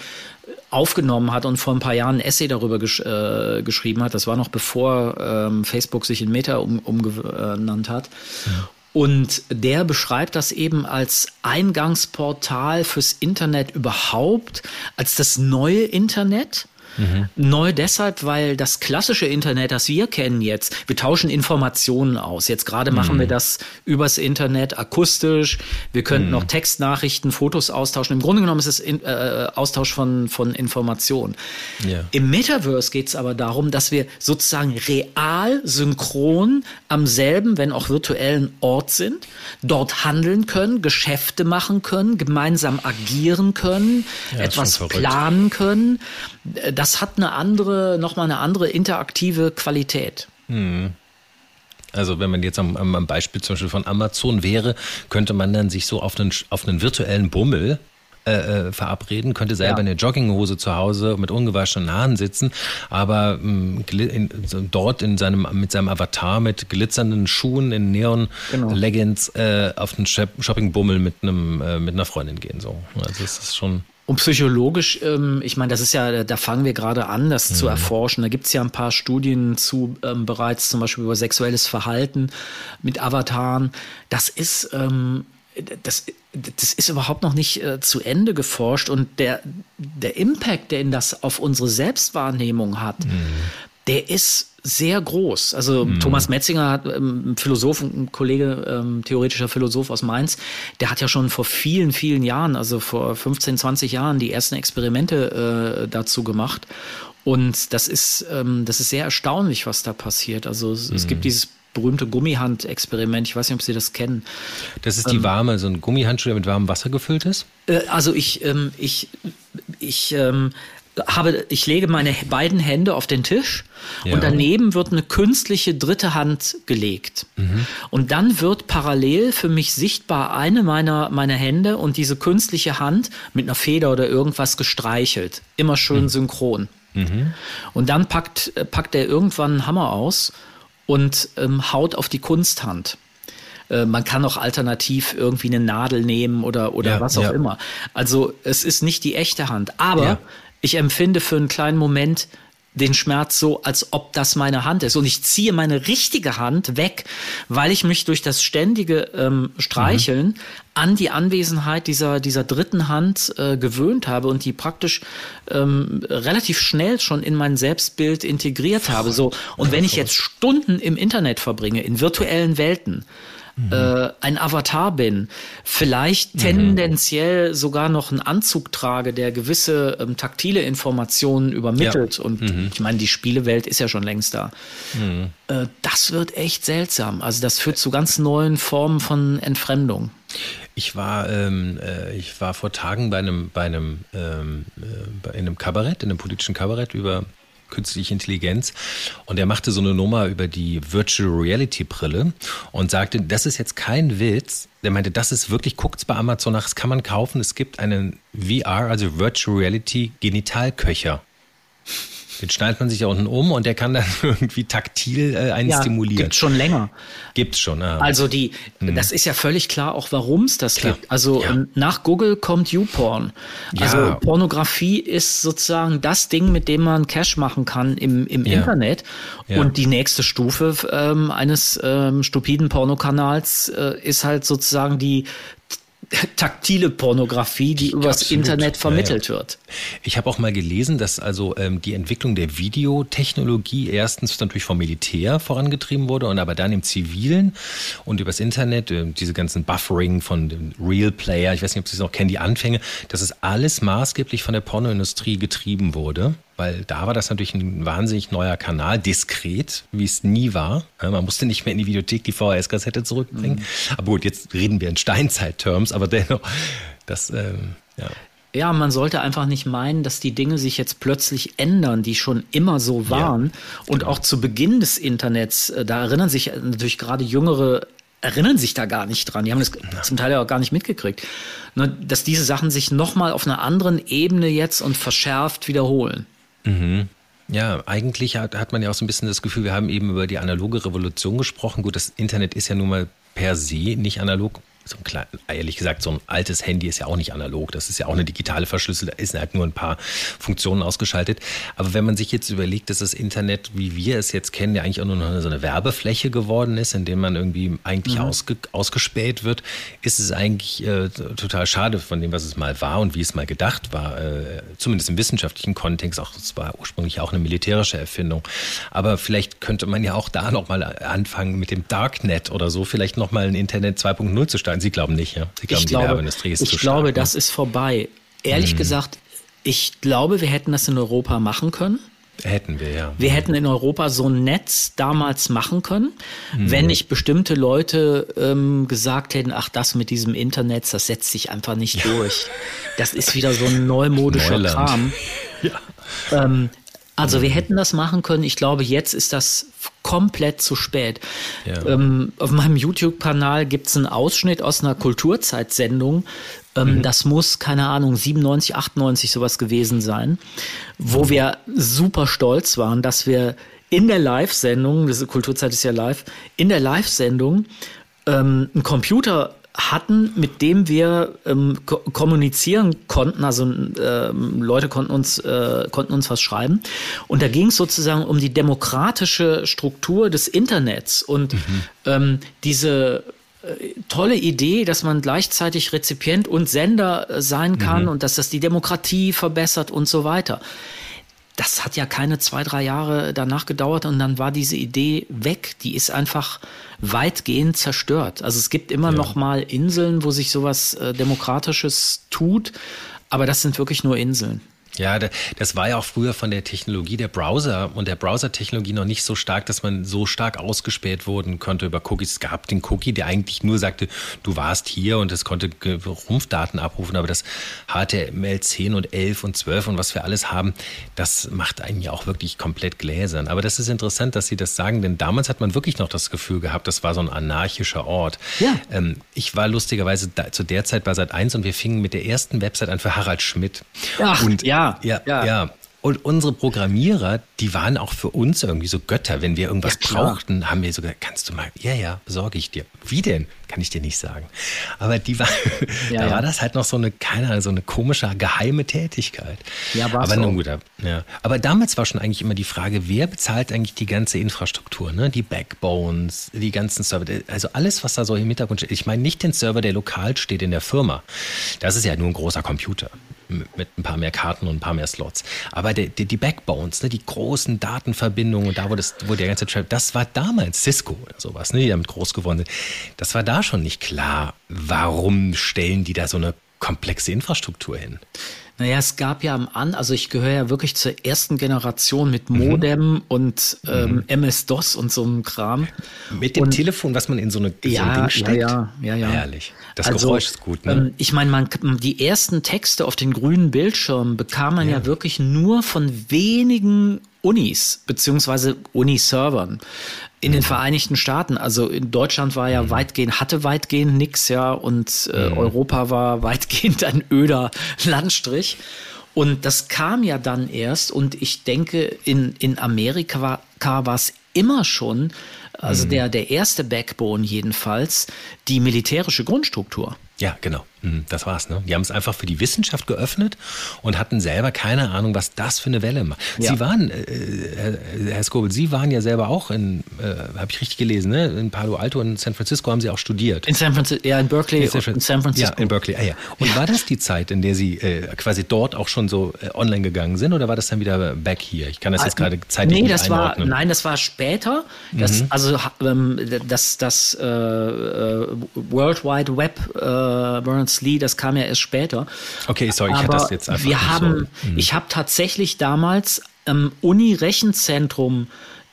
aufgenommen hat und vor ein paar Jahren ein Essay darüber gesch äh, geschrieben hat. Das war noch bevor ähm, Facebook sich in Meta um, umgenannt hat. Ja. Und der beschreibt das eben als Eingangsportal fürs Internet überhaupt, als das neue Internet. Mhm. Neu deshalb, weil das klassische Internet, das wir kennen jetzt, wir tauschen Informationen aus. Jetzt gerade mhm. machen wir das übers Internet akustisch. Wir könnten mhm. noch Textnachrichten, Fotos austauschen. Im Grunde genommen ist es in, äh, Austausch von, von Informationen. Ja. Im Metaverse geht es aber darum, dass wir sozusagen real, synchron am selben, wenn auch virtuellen Ort sind, dort handeln können, Geschäfte machen können, gemeinsam agieren können, ja, etwas planen können. Das das hat eine andere, nochmal eine andere interaktive Qualität. Hm. Also wenn man jetzt am, am, Beispiel zum Beispiel von Amazon wäre, könnte man dann sich so auf einen, auf einen virtuellen Bummel äh, äh verabreden, könnte selber ja. in der Jogginghose zu Hause mit ungewaschenen Haaren sitzen, aber mh, in, dort in seinem, mit seinem Avatar mit glitzernden Schuhen in Neon-Leggings genau. äh, auf einen Shoppingbummel mit, einem, äh, mit einer Freundin gehen. So. Also das ist schon. Und psychologisch, ähm, ich meine, das ist ja, da fangen wir gerade an, das mhm. zu erforschen. Da gibt es ja ein paar Studien zu ähm, bereits, zum Beispiel über sexuelles Verhalten mit Avataren. Das ist, ähm, das, das ist überhaupt noch nicht äh, zu Ende geforscht und der, der Impact, den das auf unsere Selbstwahrnehmung hat, mhm. Der ist sehr groß. Also mhm. Thomas Metzinger hat ähm, ein Philosoph, ein Kollege, ähm, theoretischer Philosoph aus Mainz, der hat ja schon vor vielen, vielen Jahren, also vor 15, 20 Jahren, die ersten Experimente äh, dazu gemacht. Und das ist, ähm, das ist sehr erstaunlich, was da passiert. Also es, mhm. es gibt dieses berühmte Gummihand-Experiment. Ich weiß nicht, ob Sie das kennen. Das ist die ähm, warme, so ein Gummihandschuh, der mit warmem Wasser gefüllt ist? Äh, also ich, ähm, ich, ich ähm, habe, ich lege meine beiden Hände auf den Tisch ja. und daneben wird eine künstliche dritte Hand gelegt. Mhm. Und dann wird parallel für mich sichtbar eine meiner, meiner Hände und diese künstliche Hand mit einer Feder oder irgendwas gestreichelt. Immer schön mhm. synchron. Mhm. Und dann packt, packt er irgendwann einen Hammer aus und ähm, haut auf die Kunsthand äh, man kann auch alternativ irgendwie eine Nadel nehmen oder, oder ja, was auch ja. immer. Also es ist nicht die echte Hand. Aber ja ich empfinde für einen kleinen Moment den Schmerz so, als ob das meine Hand ist. Und ich ziehe meine richtige Hand weg, weil ich mich durch das ständige ähm, Streicheln mhm. an die Anwesenheit dieser, dieser dritten Hand äh, gewöhnt habe und die praktisch ähm, relativ schnell schon in mein Selbstbild integriert habe. So. Und wenn ich jetzt Stunden im Internet verbringe, in virtuellen Welten, mhm. äh, ein Avatar bin, vielleicht mhm. tendenziell sogar noch einen Anzug trage, der gewisse ähm, taktile Informationen übermittelt. Ja. Und mhm. ich meine, die Spielewelt ist ja schon längst da. Mhm. Äh, das wird echt seltsam. Also das führt zu ganz neuen Formen von Entfremdung. Ich war, ähm, äh, ich war vor Tagen bei einem, bei einem, ähm, äh, bei einem Kabarett, in einem politischen Kabarett über künstliche Intelligenz. Und er machte so eine Nummer über die Virtual Reality Brille und sagte, das ist jetzt kein Witz. Der meinte, das ist wirklich, guckt's bei Amazon nach, das kann man kaufen. Es gibt einen VR, also Virtual Reality Genitalköcher. Den schneidet man sich da unten um und der kann dann irgendwie taktil äh, einen ja, stimulieren. Gibt schon länger. Gibt's schon. Ah. Also die, mhm. das ist ja völlig klar, auch warum es das klar. gibt. Also ja. Ähm, nach Google kommt YouPorn. Also ja. Pornografie ist sozusagen das Ding, mit dem man Cash machen kann im, im Internet. Und die nächste Stufe ähm, eines ähm, stupiden Pornokanals äh, ist halt sozusagen die taktile Pornografie, die übers Absolut. Internet vermittelt ja, ja. wird. Ich habe auch mal gelesen, dass also ähm, die Entwicklung der Videotechnologie erstens natürlich vom Militär vorangetrieben wurde und aber dann im Zivilen und übers Internet, äh, diese ganzen Buffering von dem Real Player, ich weiß nicht, ob Sie es noch kennen, die Anfänge, dass es alles maßgeblich von der Pornoindustrie getrieben wurde weil da war das natürlich ein wahnsinnig neuer Kanal, diskret, wie es nie war. Man musste nicht mehr in die Videothek die VHS-Kassette zurückbringen. Mhm. Aber gut, jetzt reden wir in Steinzeit-Terms, aber dennoch, das, ähm, ja. Ja, man sollte einfach nicht meinen, dass die Dinge sich jetzt plötzlich ändern, die schon immer so waren. Ja, und genau. auch zu Beginn des Internets, äh, da erinnern sich natürlich gerade jüngere erinnern sich da gar nicht dran. Die haben das zum Teil ja auch gar nicht mitgekriegt. Dass diese Sachen sich nochmal auf einer anderen Ebene jetzt und verschärft wiederholen. Mhm. Ja, eigentlich hat, hat man ja auch so ein bisschen das Gefühl, wir haben eben über die analoge Revolution gesprochen. Gut, das Internet ist ja nun mal per se nicht analog so ein klein, ehrlich gesagt, so ein altes Handy ist ja auch nicht analog. Das ist ja auch eine digitale Verschlüsselung. Da ist halt nur ein paar Funktionen ausgeschaltet. Aber wenn man sich jetzt überlegt, dass das Internet, wie wir es jetzt kennen, ja eigentlich auch nur noch so eine Werbefläche geworden ist, in dem man irgendwie eigentlich mhm. ausge, ausgespäht wird, ist es eigentlich äh, total schade von dem, was es mal war und wie es mal gedacht war. Äh, zumindest im wissenschaftlichen Kontext. Auch es war ursprünglich auch eine militärische Erfindung. Aber vielleicht könnte man ja auch da nochmal anfangen mit dem Darknet oder so, vielleicht nochmal ein Internet 2.0 zu starten Nein, Sie glauben nicht, ja? Sie glauben, ich die glaube, Werbeindustrie ist Ich zu glaube, stark, das ne? ist vorbei. Ehrlich hm. gesagt, ich glaube, wir hätten das in Europa machen können. Hätten wir, ja. Wir hätten in Europa so ein Netz damals machen können, mhm. wenn nicht bestimmte Leute ähm, gesagt hätten, ach, das mit diesem Internet, das setzt sich einfach nicht ja. durch. Das ist wieder so ein neumodischer Neuland. Kram. Ja. Ähm, also wir hätten das machen können. Ich glaube, jetzt ist das komplett zu spät. Ja. Ähm, auf meinem YouTube-Kanal gibt es einen Ausschnitt aus einer Kulturzeitsendung. Ähm, mhm. Das muss, keine Ahnung, 97, 98 sowas gewesen sein, wo mhm. wir super stolz waren, dass wir in der Live-Sendung, diese Kulturzeit ist ja live, in der Live-Sendung ähm, einen Computer hatten, mit dem wir ähm, ko kommunizieren konnten. Also ähm, Leute konnten uns, äh, konnten uns was schreiben. Und da ging es sozusagen um die demokratische Struktur des Internets und mhm. ähm, diese äh, tolle Idee, dass man gleichzeitig Rezipient und Sender äh, sein kann mhm. und dass das die Demokratie verbessert und so weiter das hat ja keine zwei, drei Jahre danach gedauert und dann war diese Idee weg. Die ist einfach weitgehend zerstört. Also es gibt immer ja. noch mal Inseln, wo sich sowas äh, Demokratisches tut, aber das sind wirklich nur Inseln. Ja, das war ja auch früher von der Technologie der Browser und der Browser-Technologie noch nicht so stark, dass man so stark ausgespäht worden konnte über Cookies. Es gab den Cookie, der eigentlich nur sagte, du warst hier und es konnte Rumpfdaten abrufen, aber das HTML 10 und 11 und 12 und was wir alles haben, das macht einen ja auch wirklich komplett gläsern. Aber das ist interessant, dass Sie das sagen, denn damals hat man wirklich noch das Gefühl gehabt, das war so ein anarchischer Ort. Ja. Ähm, ich war lustigerweise da, zu der Zeit bei Sat 1 und wir fingen mit der ersten Website an für Harald Schmidt. Ach, und ja ja, ja, ja. Und unsere Programmierer, die waren auch für uns irgendwie so Götter. Wenn wir irgendwas ja, brauchten, haben wir sogar, kannst du mal, ja, ja, besorge ich dir. Wie denn? Kann ich dir nicht sagen. Aber die war, ja, da ja. war das halt noch so eine, keine Ahnung, so eine komische, geheime Tätigkeit. Ja, war Aber nun gut, ja. Aber damals war schon eigentlich immer die Frage, wer bezahlt eigentlich die ganze Infrastruktur, ne? Die Backbones, die ganzen Server, also alles, was da so im Hintergrund steht. Ich meine nicht den Server, der lokal steht in der Firma. Das ist ja nur ein großer Computer mit ein paar mehr Karten und ein paar mehr Slots. Aber die, die, die Backbones, ne, die großen Datenverbindungen da, wo, das, wo der ganze Traffic, das war damals Cisco oder sowas, ne, die damit groß geworden sind. Das war da schon nicht klar. Warum stellen die da so eine komplexe Infrastruktur hin? Naja, es gab ja am An, also ich gehöre ja wirklich zur ersten Generation mit Modem mhm. und ähm, mhm. MS-DOS und so einem Kram. Mit dem und, Telefon, was man in so, eine, ja, so ein Ding steckt? Ja, ja, ja. Herrlich. Das also, Geräusch ist gut, ne? Ähm, ich meine, man, die ersten Texte auf den grünen Bildschirmen bekam man ja, ja wirklich nur von wenigen Unis beziehungsweise Uni-Servern in den Vereinigten Staaten. Also in Deutschland war ja mhm. weitgehend, hatte weitgehend nix, ja, und äh, mhm. Europa war weitgehend ein öder Landstrich. Und das kam ja dann erst und ich denke, in, in Amerika war es immer schon, also mhm. der, der erste Backbone jedenfalls, die militärische Grundstruktur. Ja, genau. Mhm, das war's. Ne? Die haben es einfach für die Wissenschaft geöffnet und hatten selber keine Ahnung, was das für eine Welle macht. Ja. Sie waren, äh, äh Herr Skobel, Sie waren ja selber auch in, äh, habe ich richtig gelesen, ne? in Palo Alto und San Francisco haben Sie auch studiert. In San Francisco, ja, in Berkeley in San, in San Francisco. Ja, in Berkeley, ah ja. Und ja. war das die Zeit, in der Sie äh, quasi dort auch schon so äh, online gegangen sind oder war das dann wieder back hier? Ich kann das jetzt gerade zeitlich nee, das nicht einordnen. War, nein, das war später. Das, mhm. Also ähm, das, das äh, World Wide Web äh, Berners-Lee, das kam ja erst später. Okay, sorry, ich hatte das jetzt einfach. Wir haben, so. mhm. ich habe tatsächlich damals am Uni-Rechenzentrum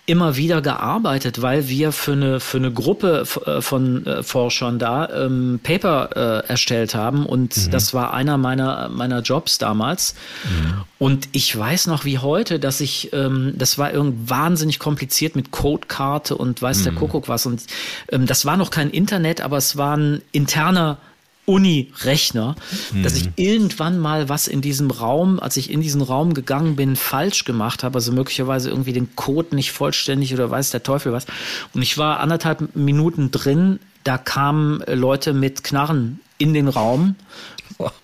immer wieder gearbeitet, weil wir für eine, für eine Gruppe äh, von äh, Forschern da ähm, Paper äh, erstellt haben und mhm. das war einer meiner, meiner Jobs damals. Mhm. Und ich weiß noch wie heute, dass ich, ähm, das war irgendwie wahnsinnig kompliziert mit Codekarte und weiß mhm. der Kuckuck was und ähm, das war noch kein Internet, aber es war ein interner Uni-Rechner, mhm. dass ich mhm. irgendwann mal was in diesem Raum, als ich in diesen Raum gegangen bin, falsch gemacht habe, also möglicherweise irgendwie den Code nicht vollständig oder weiß der Teufel was. Und ich war anderthalb Minuten drin, da kamen Leute mit Knarren in den Raum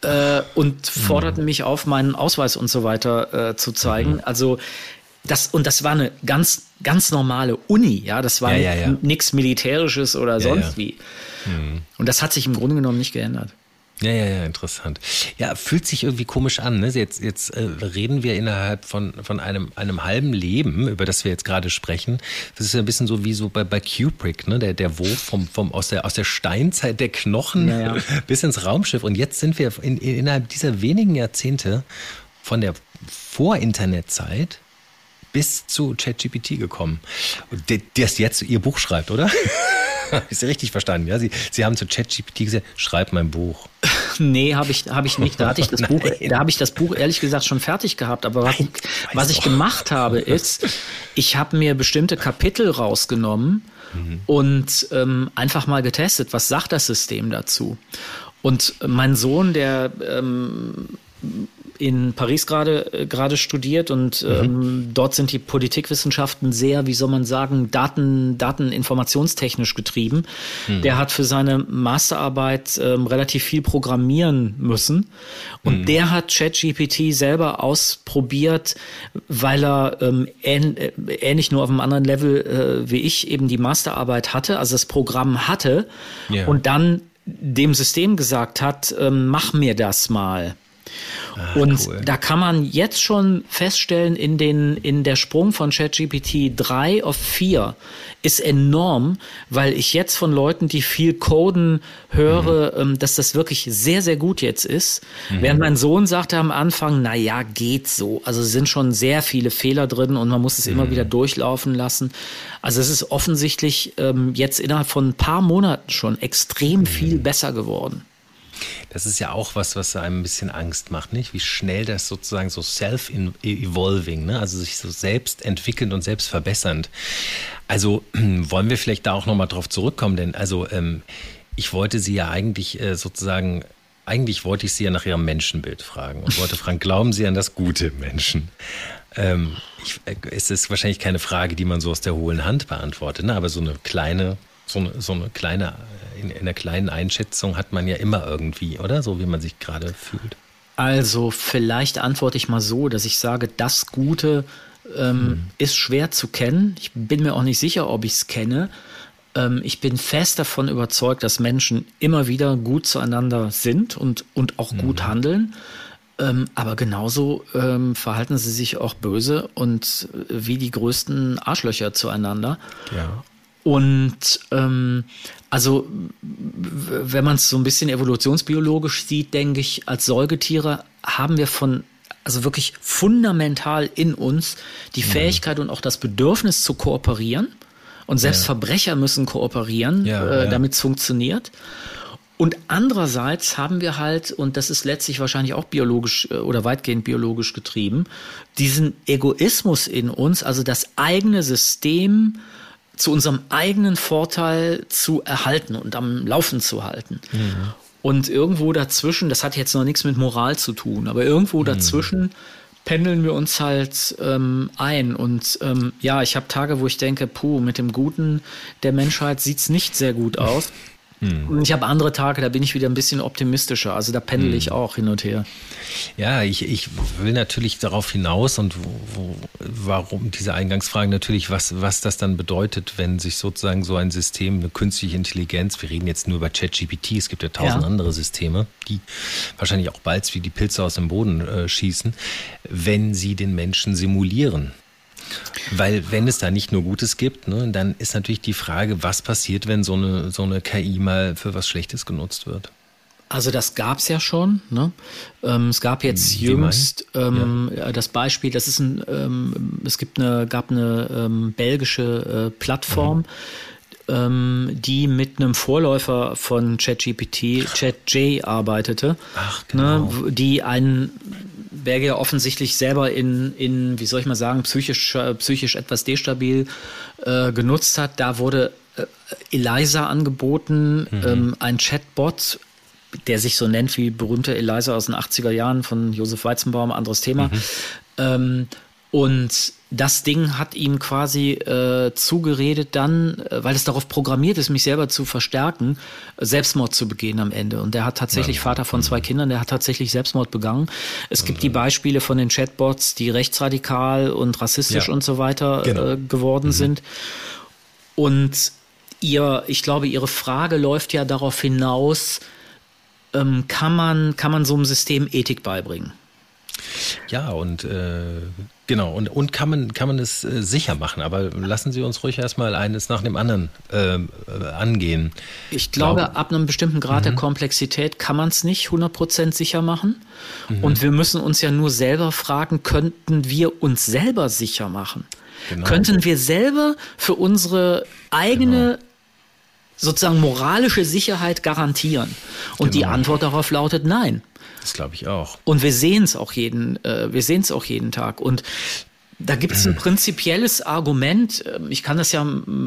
äh, und forderten mhm. mich auf, meinen Ausweis und so weiter äh, zu zeigen. Mhm. Also das, und das war eine ganz, ganz normale Uni, ja, das war ja, ja, ja. nichts Militärisches oder sonst wie. Mhm. Und das hat sich im Grunde genommen nicht geändert. Ja, ja, ja, interessant. Ja, fühlt sich irgendwie komisch an. Ne? Jetzt, jetzt äh, reden wir innerhalb von, von einem, einem halben Leben, über das wir jetzt gerade sprechen. Das ist ja ein bisschen so wie so bei, bei Kubrick, ne? der, der Wurf vom, vom, aus, der, aus der Steinzeit der Knochen ja, ja. bis ins Raumschiff. Und jetzt sind wir in, in, innerhalb dieser wenigen Jahrzehnte von der Vor-Internet-Zeit bis zu ChatGPT gekommen. Der, der jetzt Ihr Buch schreibt, oder? ich Sie richtig verstanden? Ja, Sie, Sie haben zu ChatGPT gesagt, schreib mein Buch. Nee, habe ich, hab ich nicht. Da hatte ich das Buch, da habe ich das Buch ehrlich gesagt schon fertig gehabt. Aber was, Nein, was ich gemacht habe, ist, ich habe mir bestimmte Kapitel rausgenommen mhm. und ähm, einfach mal getestet, was sagt das System dazu. Und mein Sohn, der ähm, in Paris gerade äh, gerade studiert und mhm. ähm, dort sind die Politikwissenschaften sehr, wie soll man sagen, Daten Dateninformationstechnisch getrieben. Mhm. Der hat für seine Masterarbeit ähm, relativ viel programmieren müssen und mhm. der hat ChatGPT selber ausprobiert, weil er ähm, ähn, äh, ähnlich nur auf einem anderen Level äh, wie ich eben die Masterarbeit hatte, also das Programm hatte yeah. und dann dem System gesagt hat, ähm, mach mir das mal. Ah, und cool. da kann man jetzt schon feststellen, in, den, in der Sprung von ChatGPT 3 auf 4 ist enorm, weil ich jetzt von Leuten, die viel coden, höre, mhm. Ähm, dass das wirklich sehr, sehr gut jetzt ist. Mhm. Während mein Sohn sagte am Anfang, na ja, geht so. Also sind schon sehr viele Fehler drin und man muss es mhm. immer wieder durchlaufen lassen. Also es ist offensichtlich ähm, jetzt innerhalb von ein paar Monaten schon extrem viel mhm. besser geworden. Das ist ja auch was, was einem ein bisschen Angst macht, nicht? Wie schnell das sozusagen so self-evolving, ne? also sich so selbst entwickelnd und selbst verbessernd. Also wollen wir vielleicht da auch nochmal drauf zurückkommen, denn also ähm, ich wollte Sie ja eigentlich äh, sozusagen eigentlich wollte ich Sie ja nach Ihrem Menschenbild fragen und wollte fragen, glauben Sie an das gute Menschen? Ähm, ich, äh, es ist wahrscheinlich keine Frage, die man so aus der hohlen Hand beantwortet, ne? aber so eine kleine, so eine, so eine kleine, in, in einer kleinen Einschätzung hat man ja immer irgendwie, oder? So wie man sich gerade fühlt. Also vielleicht antworte ich mal so, dass ich sage, das Gute ähm, hm. ist schwer zu kennen. Ich bin mir auch nicht sicher, ob ich es kenne. Ähm, ich bin fest davon überzeugt, dass Menschen immer wieder gut zueinander sind und, und auch hm. gut handeln. Ähm, aber genauso ähm, verhalten sie sich auch böse und äh, wie die größten Arschlöcher zueinander. Ja. Und ähm, also, wenn man es so ein bisschen evolutionsbiologisch sieht, denke ich, als Säugetiere haben wir von also wirklich fundamental in uns die Fähigkeit und auch das Bedürfnis zu kooperieren. Und selbst ja. Verbrecher müssen kooperieren, ja, äh, damit es funktioniert. Und andererseits haben wir halt, und das ist letztlich wahrscheinlich auch biologisch äh, oder weitgehend biologisch getrieben, diesen Egoismus in uns, also das eigene System zu unserem eigenen Vorteil zu erhalten und am Laufen zu halten. Mhm. Und irgendwo dazwischen, das hat jetzt noch nichts mit Moral zu tun, aber irgendwo mhm. dazwischen mhm. pendeln wir uns halt ähm, ein. Und ähm, ja, ich habe Tage, wo ich denke, puh, mit dem Guten der Menschheit sieht es nicht sehr gut aus. Hm. Und ich habe andere Tage, da bin ich wieder ein bisschen optimistischer. Also da pendel hm. ich auch hin und her. Ja, ich, ich will natürlich darauf hinaus und wo, wo, warum diese Eingangsfrage natürlich, was, was das dann bedeutet, wenn sich sozusagen so ein System, eine künstliche Intelligenz, wir reden jetzt nur über ChatGPT, es gibt ja tausend ja. andere Systeme, die wahrscheinlich auch bald wie die Pilze aus dem Boden äh, schießen, wenn sie den Menschen simulieren. Weil wenn es da nicht nur Gutes gibt, ne, dann ist natürlich die Frage, was passiert, wenn so eine, so eine KI mal für was Schlechtes genutzt wird. Also das gab es ja schon. Ne? Ähm, es gab jetzt Wie jüngst ähm, ja. das Beispiel, das ist ein, ähm, es gibt eine, gab eine ähm, belgische äh, Plattform, mhm. ähm, die mit einem Vorläufer von ChatGPT, ChatJ arbeitete, Ach, genau. ne, die einen Berge ja offensichtlich selber in, in, wie soll ich mal sagen, psychisch, äh, psychisch etwas destabil äh, genutzt hat. Da wurde äh, Eliza angeboten, mhm. ähm, ein Chatbot, der sich so nennt wie berühmte Eliza aus den 80er Jahren von Josef Weizenbaum, anderes Thema. Mhm. Ähm, und das Ding hat ihm quasi äh, zugeredet, dann, äh, weil es darauf programmiert ist, mich selber zu verstärken, Selbstmord zu begehen am Ende. Und der hat tatsächlich, ja. Vater von zwei Kindern, der hat tatsächlich Selbstmord begangen. Es gibt die Beispiele von den Chatbots, die rechtsradikal und rassistisch ja. und so weiter genau. äh, geworden mhm. sind. Und ihr, ich glaube, ihre Frage läuft ja darauf hinaus, ähm, kann, man, kann man so einem System Ethik beibringen? Ja, und äh, genau, und, und kann man, kann man es äh, sicher machen, aber lassen Sie uns ruhig erstmal eines nach dem anderen äh, äh angehen. Ich glaube, Glaub, ab einem bestimmten Grad mhm. der Komplexität kann man es nicht 100% sicher machen. Mhm. Und wir müssen uns ja nur selber fragen, könnten wir uns selber sicher machen? Genau. Könnten wir selber für unsere eigene genau sozusagen moralische Sicherheit garantieren? Und genau. die Antwort darauf lautet nein. Das glaube ich auch. Und wir sehen es auch jeden, äh, wir sehen es auch jeden Tag. Und da gibt es ein prinzipielles Argument, ähm, ich kann das ja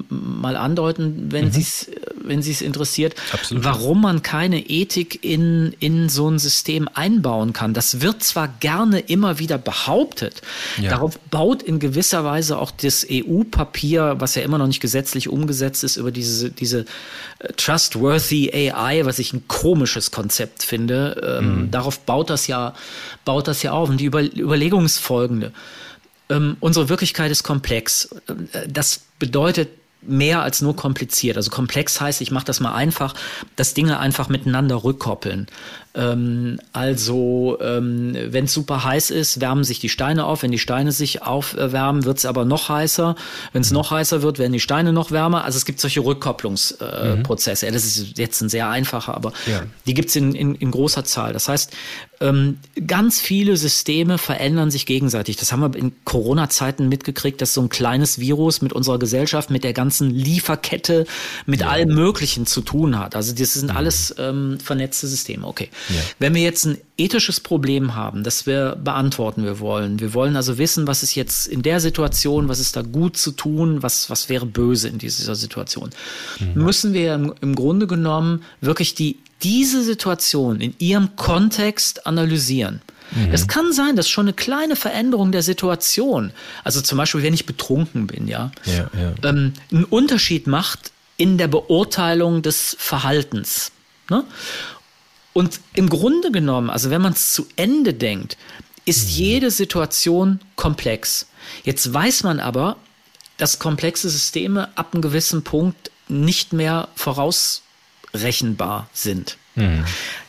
mal andeuten, wenn mhm. Sie es wenn Sie es interessiert, Absolut. warum man keine Ethik in, in so ein System einbauen kann. Das wird zwar gerne immer wieder behauptet, ja. darauf baut in gewisser Weise auch das EU-Papier, was ja immer noch nicht gesetzlich umgesetzt ist, über diese, diese äh, Trustworthy AI, was ich ein komisches Konzept finde. Ähm, mhm. Darauf baut das ja, baut das ja auf. Und die Über Überlegung ist folgende ähm, unsere Wirklichkeit ist komplex. Äh, das bedeutet mehr als nur kompliziert. Also komplex heißt, ich mache das mal einfach, dass Dinge einfach miteinander rückkoppeln. Ähm, also, ähm, wenn es super heiß ist, wärmen sich die Steine auf. Wenn die Steine sich aufwärmen, wird es aber noch heißer. Wenn es mhm. noch heißer wird, werden die Steine noch wärmer. Also es gibt solche Rückkopplungsprozesse. Äh, mhm. Das ist jetzt ein sehr einfacher, aber ja. die gibt es in, in, in großer Zahl. Das heißt, ähm, ganz viele Systeme verändern sich gegenseitig. Das haben wir in Corona-Zeiten mitgekriegt, dass so ein kleines Virus mit unserer Gesellschaft, mit der ganzen Lieferkette, mit ja. allem Möglichen zu tun hat. Also das sind mhm. alles ähm, vernetzte Systeme. Okay. Ja. Wenn wir jetzt ein ethisches Problem haben, das wir beantworten wir wollen, wir wollen also wissen, was ist jetzt in der Situation, was ist da gut zu tun, was, was wäre böse in dieser Situation, mhm. müssen wir im, im Grunde genommen wirklich die, diese Situation in ihrem Kontext analysieren. Mhm. Das kann sein, dass schon eine kleine Veränderung der Situation, also zum Beispiel, wenn ich betrunken bin, ja, ja, ja. Ähm, einen Unterschied macht in der Beurteilung des Verhaltens. Ne? Und im Grunde genommen, also wenn man es zu Ende denkt, ist mhm. jede Situation komplex. Jetzt weiß man aber, dass komplexe Systeme ab einem gewissen Punkt nicht mehr vorausrechenbar sind. Mhm.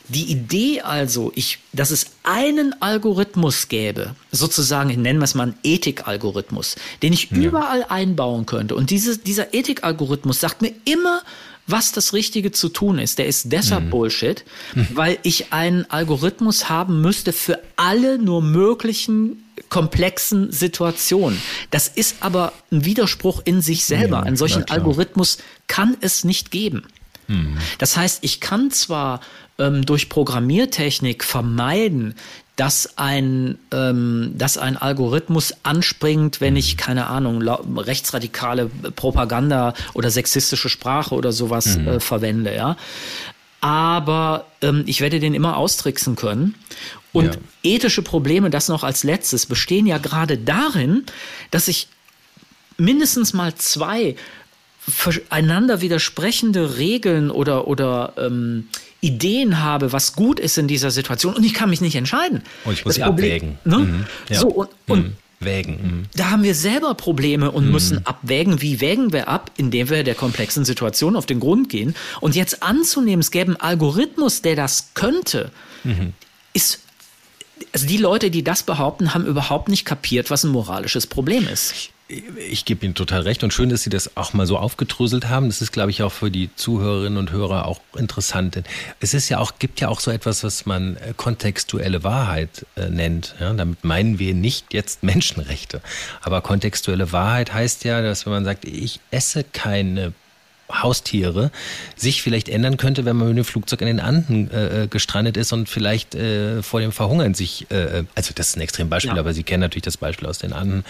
Die Idee also, ich, dass es einen Algorithmus gäbe, sozusagen, nennen wir es mal einen Ethikalgorithmus, den ich ja. überall einbauen könnte. Und diese, dieser Ethikalgorithmus sagt mir immer, was das Richtige zu tun ist. Der ist deshalb mhm. Bullshit, weil ich einen Algorithmus haben müsste für alle nur möglichen komplexen Situationen. Das ist aber ein Widerspruch in sich selber. Ja, Einen solchen Algorithmus kann es nicht geben. Mhm. Das heißt, ich kann zwar ähm, durch Programmiertechnik vermeiden, dass ein, ähm, dass ein Algorithmus anspringt, wenn ich, keine Ahnung, rechtsradikale Propaganda oder sexistische Sprache oder sowas mhm. äh, verwende, ja. Aber ähm, ich werde den immer austricksen können. Und ja. ethische Probleme, das noch als letztes, bestehen ja gerade darin, dass ich mindestens mal zwei einander widersprechende Regeln oder, oder ähm, Ideen habe, was gut ist in dieser Situation und ich kann mich nicht entscheiden. Und ich muss das Problem, abwägen. Ne? Mhm. Ja. So, und, und mhm. Wägen. Mhm. Da haben wir selber Probleme und mhm. müssen abwägen. Wie wägen wir ab, indem wir der komplexen Situation auf den Grund gehen? Und jetzt anzunehmen, es gäbe einen Algorithmus, der das könnte, mhm. ist also die Leute, die das behaupten, haben überhaupt nicht kapiert, was ein moralisches Problem ist ich gebe Ihnen total recht und schön, dass Sie das auch mal so aufgedröselt haben. Das ist, glaube ich, auch für die Zuhörerinnen und Hörer auch interessant. Denn es ist ja auch, gibt ja auch so etwas, was man äh, kontextuelle Wahrheit äh, nennt. Ja, damit meinen wir nicht jetzt Menschenrechte. Aber kontextuelle Wahrheit heißt ja, dass wenn man sagt, ich esse keine Haustiere sich vielleicht ändern könnte, wenn man mit dem Flugzeug in den Anden äh, äh gestrandet ist und vielleicht äh, vor dem Verhungern sich, äh, also das ist ein Extrembeispiel, ja. aber Sie kennen natürlich das Beispiel aus den Anden,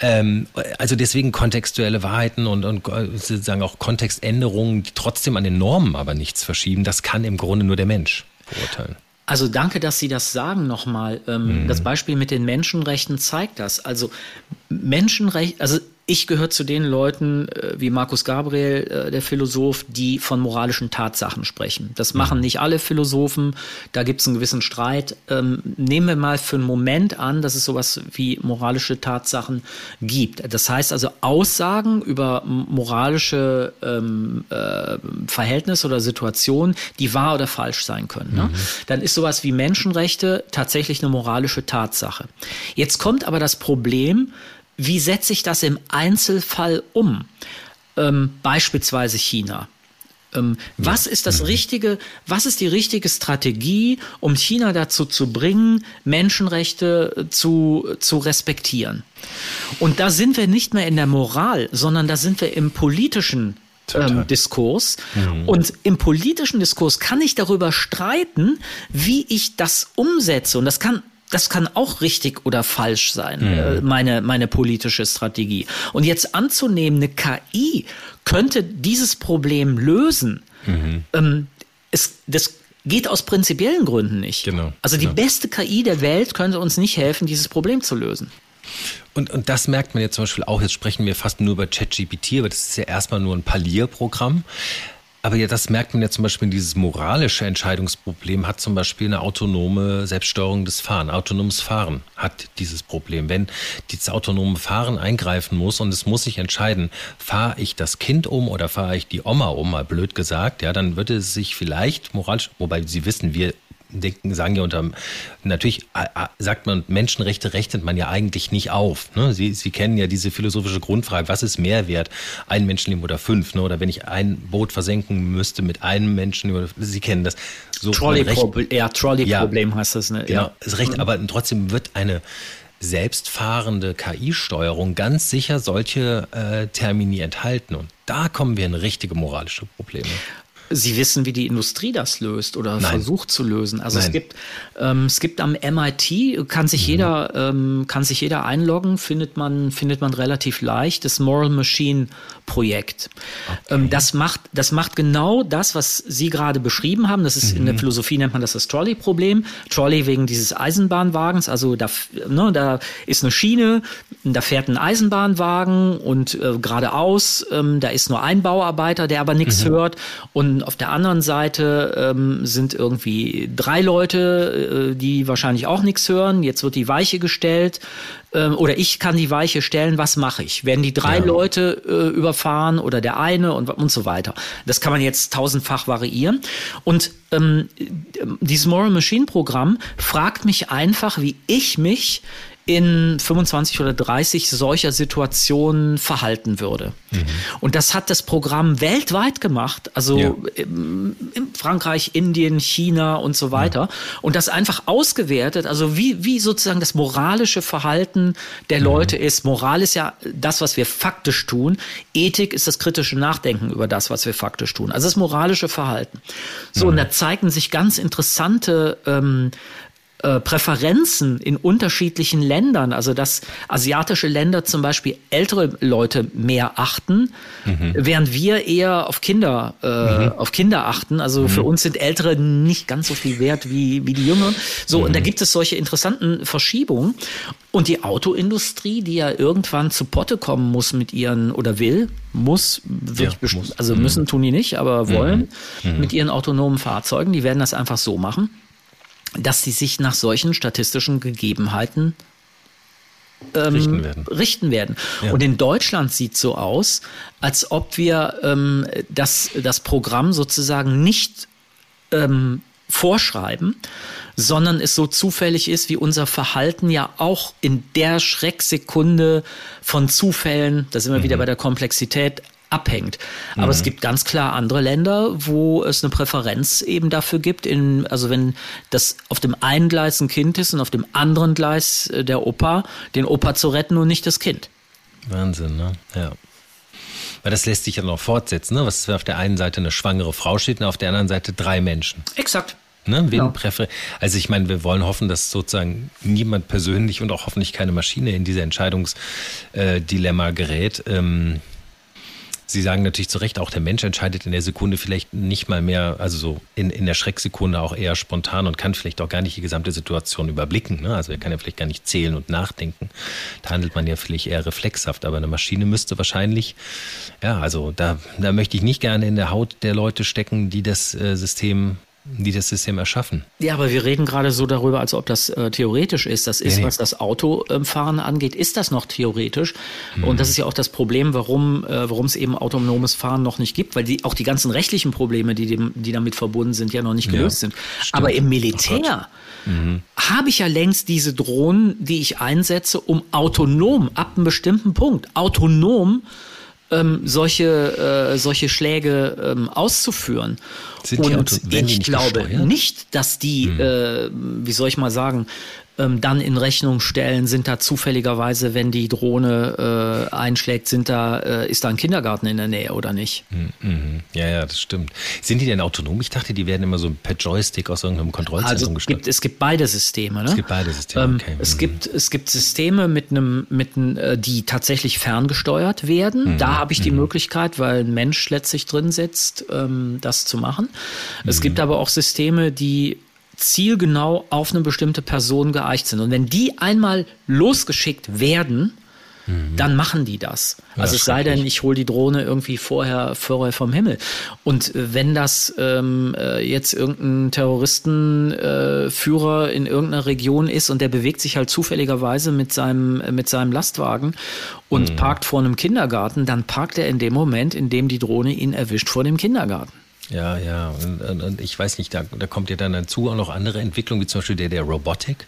ähm, also deswegen kontextuelle Wahrheiten und, und sozusagen auch Kontextänderungen, die trotzdem an den Normen aber nichts verschieben, das kann im Grunde nur der Mensch beurteilen. Also danke, dass Sie das sagen nochmal. Ähm, mhm. Das Beispiel mit den Menschenrechten zeigt das. Also Menschenrecht, also ich gehöre zu den Leuten äh, wie Markus Gabriel, äh, der Philosoph, die von moralischen Tatsachen sprechen. Das machen mhm. nicht alle Philosophen, da gibt es einen gewissen Streit. Ähm, nehmen wir mal für einen Moment an, dass es sowas wie moralische Tatsachen gibt. Das heißt also Aussagen über moralische ähm, äh, Verhältnisse oder Situationen, die wahr oder falsch sein können. Ne? Mhm. Dann ist sowas wie Menschenrechte tatsächlich eine moralische Tatsache. Jetzt kommt aber das Problem, wie setze ich das im Einzelfall um? Ähm, beispielsweise China. Ähm, was ist das mhm. richtige, was ist die richtige Strategie, um China dazu zu bringen, Menschenrechte zu, zu respektieren? Und da sind wir nicht mehr in der Moral, sondern da sind wir im politischen ähm, Diskurs. Mhm. Und im politischen Diskurs kann ich darüber streiten, wie ich das umsetze. Und das kann das kann auch richtig oder falsch sein, mhm. Äh, meine, meine politische Strategie. Und jetzt anzunehmen, eine KI könnte dieses Problem lösen, mhm. ähm, es, das geht aus prinzipiellen Gründen nicht. Genau, also die genau. beste KI der Welt könnte uns nicht helfen, dieses Problem zu lösen. Und, und das merkt man jetzt zum Beispiel auch, jetzt sprechen wir fast nur über ChatGPT, aber das ist ja erstmal nur ein Palierprogramm. Aber ja, das merkt man ja zum Beispiel, dieses moralische Entscheidungsproblem hat zum Beispiel eine autonome Selbststeuerung des Fahren. Autonomes Fahren hat dieses Problem. Wenn dieses autonome Fahren eingreifen muss und es muss sich entscheiden, fahre ich das Kind um oder fahre ich die Oma um, mal blöd gesagt, ja, dann würde es sich vielleicht moralisch, wobei Sie wissen, wir denken, sagen ja unter, natürlich sagt man, Menschenrechte rechnet man ja eigentlich nicht auf. Ne? Sie, Sie kennen ja diese philosophische Grundfrage, was ist mehr wert? Ein Menschenleben oder fünf? Ne? Oder wenn ich ein Boot versenken müsste mit einem Menschen, Sie kennen das. So Trolley-Problem, ja, Trolley-Problem ja, heißt das. Ne? Genau, ist recht, mhm. aber trotzdem wird eine selbstfahrende KI-Steuerung ganz sicher solche äh, Termini enthalten. Und da kommen wir in richtige moralische Probleme. Sie wissen, wie die Industrie das löst oder Nein. versucht zu lösen. Also Nein. es gibt, ähm, es gibt am MIT, kann sich mhm. jeder, ähm, kann sich jeder einloggen, findet man, findet man relativ leicht, das Moral Machine Projekt. Okay. Ähm, das macht, das macht genau das, was Sie gerade beschrieben haben. Das ist mhm. in der mhm. Philosophie nennt man das das Trolley-Problem. Trolley wegen dieses Eisenbahnwagens. Also da, ne, da ist eine Schiene, da fährt ein Eisenbahnwagen und äh, geradeaus, ähm, da ist nur ein Bauarbeiter, der aber nichts mhm. hört und auf der anderen Seite ähm, sind irgendwie drei Leute, äh, die wahrscheinlich auch nichts hören. Jetzt wird die Weiche gestellt ähm, oder ich kann die Weiche stellen. Was mache ich? Werden die drei ja. Leute äh, überfahren oder der eine und, und so weiter? Das kann man jetzt tausendfach variieren. Und ähm, dieses Moral Machine Programm fragt mich einfach, wie ich mich in 25 oder 30 solcher Situationen verhalten würde. Mhm. Und das hat das Programm weltweit gemacht, also ja. in, Frankreich, Indien, China und so weiter. Ja. Und das einfach ausgewertet, also wie, wie sozusagen das moralische Verhalten der mhm. Leute ist. Moral ist ja das, was wir faktisch tun. Ethik ist das kritische Nachdenken über das, was wir faktisch tun. Also das moralische Verhalten. So, mhm. und da zeigen sich ganz interessante ähm, äh, Präferenzen in unterschiedlichen Ländern, also dass asiatische Länder zum Beispiel ältere Leute mehr achten, mhm. während wir eher auf Kinder, äh, mhm. auf Kinder achten. Also mhm. für uns sind Ältere nicht ganz so viel wert wie, wie die Jüngeren. So, und da mhm. gibt es solche interessanten Verschiebungen. Und die Autoindustrie, die ja irgendwann zu Potte kommen muss mit ihren, oder will, muss, ja, muss. also mhm. müssen tun die nicht, aber mhm. wollen, mit ihren autonomen Fahrzeugen, die werden das einfach so machen dass sie sich nach solchen statistischen Gegebenheiten ähm, richten werden. Richten werden. Ja. Und in Deutschland sieht so aus, als ob wir ähm, das, das Programm sozusagen nicht ähm, vorschreiben, sondern es so zufällig ist, wie unser Verhalten ja auch in der Schrecksekunde von Zufällen, da sind wir mhm. wieder bei der Komplexität, abhängt. Aber mhm. es gibt ganz klar andere Länder, wo es eine Präferenz eben dafür gibt. In, also wenn das auf dem einen Gleis ein Kind ist und auf dem anderen Gleis äh, der Opa, den Opa zu retten und nicht das Kind. Wahnsinn, ne? Ja. Weil das lässt sich ja noch fortsetzen, ne? Was auf der einen Seite eine schwangere Frau steht und auf der anderen Seite drei Menschen. Exakt. Ne, wen genau. präfer also ich meine, wir wollen hoffen, dass sozusagen niemand persönlich und auch hoffentlich keine Maschine in diese Entscheidungsdilemma äh, gerät. Ähm, Sie sagen natürlich zu Recht, auch der Mensch entscheidet in der Sekunde vielleicht nicht mal mehr, also so in, in der Schrecksekunde auch eher spontan und kann vielleicht auch gar nicht die gesamte Situation überblicken. Ne? Also er kann ja vielleicht gar nicht zählen und nachdenken. Da handelt man ja vielleicht eher reflexhaft, aber eine Maschine müsste wahrscheinlich, ja, also da, da möchte ich nicht gerne in der Haut der Leute stecken, die das äh, System die das System erschaffen. Ja, aber wir reden gerade so darüber, als ob das äh, theoretisch ist. Das ist, nee. was das Autofahren angeht, ist das noch theoretisch. Mhm. Und das ist ja auch das Problem, warum, äh, es eben autonomes Fahren noch nicht gibt, weil die, auch die ganzen rechtlichen Probleme, die, dem, die damit verbunden sind, ja noch nicht gelöst ja, sind. Stimmt. Aber im Militär oh mhm. habe ich ja längst diese Drohnen, die ich einsetze, um autonom ab einem bestimmten Punkt, autonom ähm, solche, äh, solche Schläge ähm, auszuführen. Sind und Auto, ich nicht glaube gesteuert? nicht, dass die, hm. äh, wie soll ich mal sagen, ähm, dann in Rechnung stellen, sind da zufälligerweise, wenn die Drohne äh, einschlägt, sind da, äh, ist da ein Kindergarten in der Nähe oder nicht? Mhm. Ja, ja, das stimmt. Sind die denn autonom? Ich dachte, die werden immer so per Joystick aus irgendeinem Kontrollzentrum also gesteuert. Gibt, es gibt beide Systeme. Ne? Es gibt beide Systeme, ähm, okay. Es, mhm. gibt, es gibt Systeme, mit einem, mit einem, äh, die tatsächlich ferngesteuert werden. Mhm. Da habe ich die mhm. Möglichkeit, weil ein Mensch letztlich drin sitzt, ähm, das zu machen. Es gibt mhm. aber auch Systeme, die zielgenau auf eine bestimmte Person geeicht sind. Und wenn die einmal losgeschickt werden, mhm. dann machen die das. Ja, also es sei denn, ich hole die Drohne irgendwie vorher, vorher vom Himmel. Und äh, wenn das ähm, äh, jetzt irgendein Terroristenführer äh, in irgendeiner Region ist und der bewegt sich halt zufälligerweise mit seinem, mit seinem Lastwagen und mhm. parkt vor einem Kindergarten, dann parkt er in dem Moment, in dem die Drohne ihn erwischt, vor dem Kindergarten. Ja, ja. Und, und, ich weiß nicht, da, da kommt ja dann dazu auch noch andere Entwicklungen, wie zum Beispiel der, der Robotik.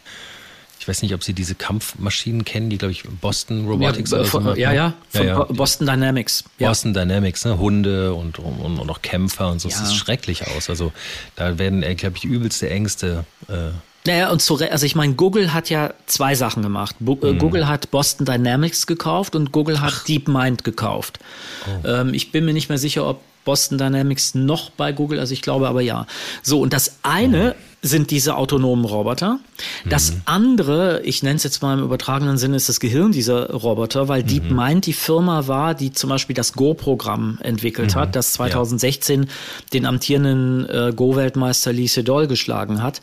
Ich weiß nicht, ob Sie diese Kampfmaschinen kennen, die, glaube ich, Boston Robotics ja, von, ja, ja, von ja, ja. Boston Dynamics. Boston Dynamics, ne? Hunde und, und, und auch Kämpfer und so. Das sieht schrecklich aus. Also da werden, äh, glaube ich, übelste Ängste äh, naja, und zu, also ich meine, Google hat ja zwei Sachen gemacht. Bo äh, mhm. Google hat Boston Dynamics gekauft und Google hat Ach. DeepMind gekauft. Oh. Ähm, ich bin mir nicht mehr sicher, ob Boston Dynamics noch bei Google, also ich glaube aber ja. So, und das eine sind diese autonomen Roboter. Das mhm. andere, ich nenne es jetzt mal im übertragenen Sinne, ist das Gehirn dieser Roboter, weil mhm. DeepMind die Firma war, die zum Beispiel das Go-Programm entwickelt mhm. hat, das 2016 ja. den amtierenden äh, Go-Weltmeister Lee Sedol geschlagen hat.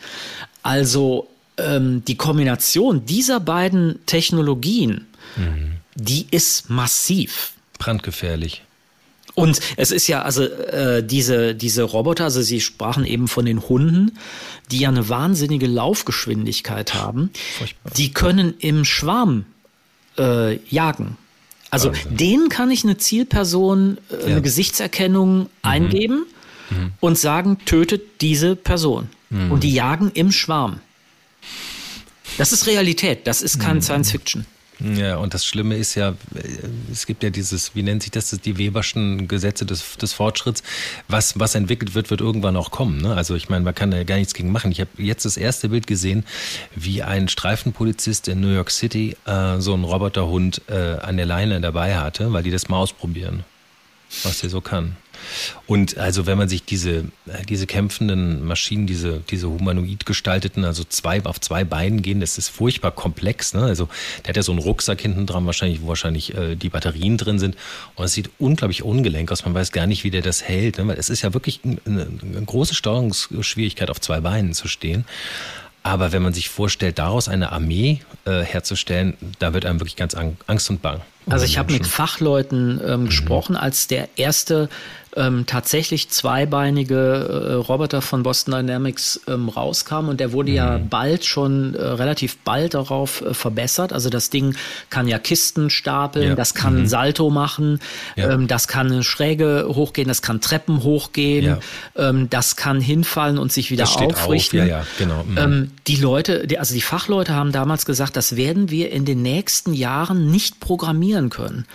Also ähm, die Kombination dieser beiden Technologien, mhm. die ist massiv. Brandgefährlich. Und es ist ja, also äh, diese, diese Roboter, also Sie sprachen eben von den Hunden, die ja eine wahnsinnige Laufgeschwindigkeit haben, Furchtbar. die können im Schwarm äh, jagen. Also Wahnsinn. denen kann ich eine Zielperson, äh, eine ja. Gesichtserkennung mhm. eingeben mhm. und sagen, tötet diese Person. Mhm. Und die jagen im Schwarm. Das ist Realität, das ist kein mhm. Science Fiction. Ja, und das Schlimme ist ja, es gibt ja dieses, wie nennt sich das, die Weberschen Gesetze des, des Fortschritts. Was, was entwickelt wird, wird irgendwann auch kommen. Ne? Also ich meine, man kann da gar nichts gegen machen. Ich habe jetzt das erste Bild gesehen, wie ein Streifenpolizist in New York City äh, so einen Roboterhund äh, an der Leine dabei hatte, weil die das mal ausprobieren, was der so kann. Und also wenn man sich diese, äh, diese kämpfenden Maschinen, diese, diese humanoid gestalteten, also zwei auf zwei Beinen gehen, das ist furchtbar komplex. Ne? Also der hat ja so einen Rucksack hinten dran, wahrscheinlich, wo wahrscheinlich äh, die Batterien drin sind. Und es sieht unglaublich ungelenk aus. Man weiß gar nicht, wie der das hält. Ne? Weil es ist ja wirklich eine, eine große Steuerungsschwierigkeit, auf zwei Beinen zu stehen. Aber wenn man sich vorstellt, daraus eine Armee äh, herzustellen, da wird einem wirklich ganz Angst und Bang. Also ich habe mit Fachleuten ähm, mhm. gesprochen, als der erste ähm, tatsächlich zweibeinige äh, Roboter von Boston Dynamics ähm, rauskam und der wurde mhm. ja bald schon äh, relativ bald darauf äh, verbessert. Also das Ding kann ja Kisten stapeln, ja. das kann mhm. Salto machen, ja. ähm, das kann eine Schräge hochgehen, das kann Treppen hochgehen, ja. Ähm, das kann hinfallen und sich wieder aufrichten. Auf. Ja, genau. Mhm. Ähm, die Leute, die, also die Fachleute haben damals gesagt, das werden wir in den nächsten Jahren nicht programmieren können,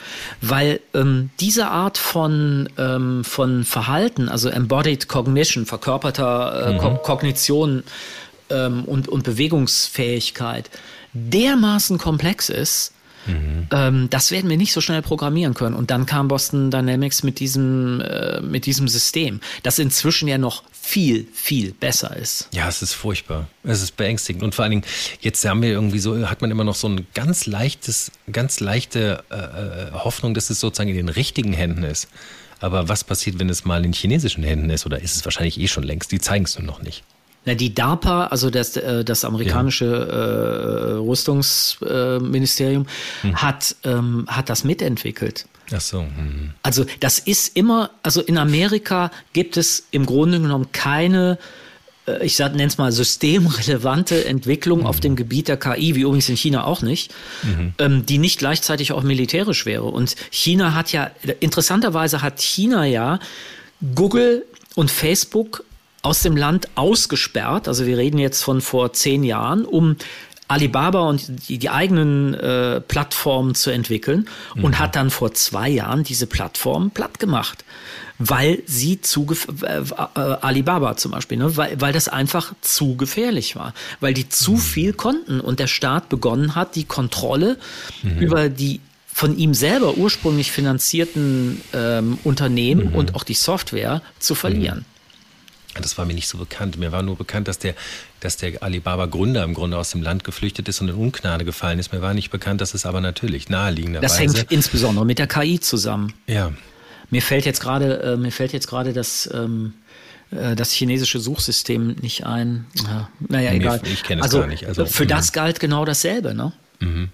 weil ähm, diese Art von von Verhalten, also Embodied Cognition, verkörperter äh, mhm. Ko Kognition ähm, und, und Bewegungsfähigkeit, dermaßen komplex ist, Mhm. Ähm, das werden wir nicht so schnell programmieren können. Und dann kam Boston Dynamics mit diesem, äh, mit diesem System, das inzwischen ja noch viel, viel besser ist. Ja, es ist furchtbar. Es ist beängstigend. Und vor allen Dingen, jetzt haben wir irgendwie so, hat man immer noch so ein ganz leichtes, ganz leichte äh, äh Hoffnung, dass es sozusagen in den richtigen Händen ist. Aber was passiert, wenn es mal in chinesischen Händen ist? Oder ist es wahrscheinlich eh schon längst? Die zeigen es nur noch nicht. Na, die DARPA, also das, äh, das amerikanische ja. äh, Rüstungsministerium, äh, hat, ähm, hat das mitentwickelt. Ach so. Hm. Also das ist immer, also in Amerika gibt es im Grunde genommen keine ich nenne es mal systemrelevante Entwicklung mhm. auf dem Gebiet der KI, wie übrigens in China auch nicht, mhm. ähm, die nicht gleichzeitig auch militärisch wäre. Und China hat ja, interessanterweise hat China ja Google und Facebook aus dem Land ausgesperrt. Also wir reden jetzt von vor zehn Jahren, um Alibaba und die, die eigenen äh, Plattformen zu entwickeln mhm. und hat dann vor zwei Jahren diese Plattform platt gemacht weil sie zu äh, äh, Alibaba zum Beispiel, ne? weil, weil das einfach zu gefährlich war, weil die zu mhm. viel konnten und der Staat begonnen hat, die Kontrolle mhm. über die von ihm selber ursprünglich finanzierten ähm, Unternehmen mhm. und auch die Software zu verlieren. Das war mir nicht so bekannt. Mir war nur bekannt, dass der, dass der Alibaba-Gründer im Grunde aus dem Land geflüchtet ist und in Ungnade gefallen ist. Mir war nicht bekannt, dass es aber natürlich naheliegenderweise... Das hängt insbesondere mit der KI zusammen. Ja, mir fällt jetzt gerade, äh, mir fällt jetzt gerade das, ähm, äh, das chinesische Suchsystem nicht ein. Ja, naja, nee, egal. Ich kenne es also, gar nicht. Also, für das mhm. galt genau dasselbe, ne? Mhm.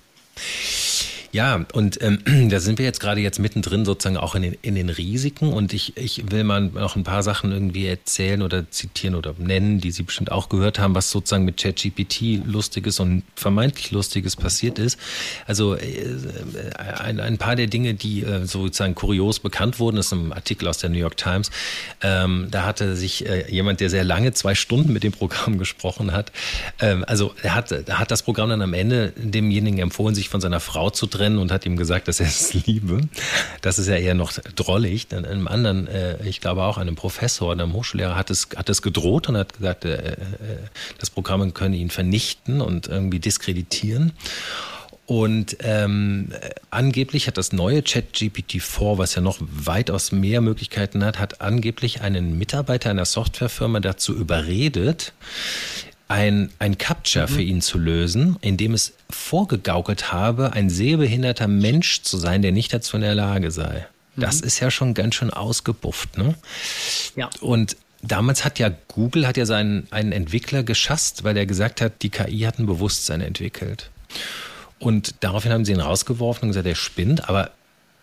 Ja, und ähm, da sind wir jetzt gerade jetzt mittendrin sozusagen auch in den, in den Risiken und ich, ich will mal noch ein paar Sachen irgendwie erzählen oder zitieren oder nennen, die Sie bestimmt auch gehört haben, was sozusagen mit ChatGPT Lustiges und vermeintlich Lustiges passiert ist. Also äh, ein, ein paar der Dinge, die äh, sozusagen kurios bekannt wurden, ist ein Artikel aus der New York Times. Ähm, da hatte sich äh, jemand, der sehr lange zwei Stunden mit dem Programm gesprochen hat, ähm, also er hat, hat das Programm dann am Ende demjenigen empfohlen, sich von seiner Frau zu trennen und hat ihm gesagt, dass er es liebe. Das ist ja eher noch drollig. Dann einem anderen, äh, ich glaube auch einem Professor, einem Hochschullehrer, hat es, hat es gedroht und hat gesagt, äh, äh, das Programm könne ihn vernichten und irgendwie diskreditieren. Und ähm, angeblich hat das neue ChatGPT-4, was ja noch weitaus mehr Möglichkeiten hat, hat angeblich einen Mitarbeiter einer Softwarefirma dazu überredet, ein, ein Capture mhm. für ihn zu lösen, in dem es vorgegaukelt habe, ein sehbehinderter Mensch zu sein, der nicht dazu in der Lage sei. Das mhm. ist ja schon ganz schön ausgebufft, ne? Ja. Und damals hat ja Google hat ja seinen einen Entwickler geschasst, weil er gesagt hat, die KI hat ein Bewusstsein entwickelt. Und daraufhin haben sie ihn rausgeworfen und gesagt, er spinnt. Aber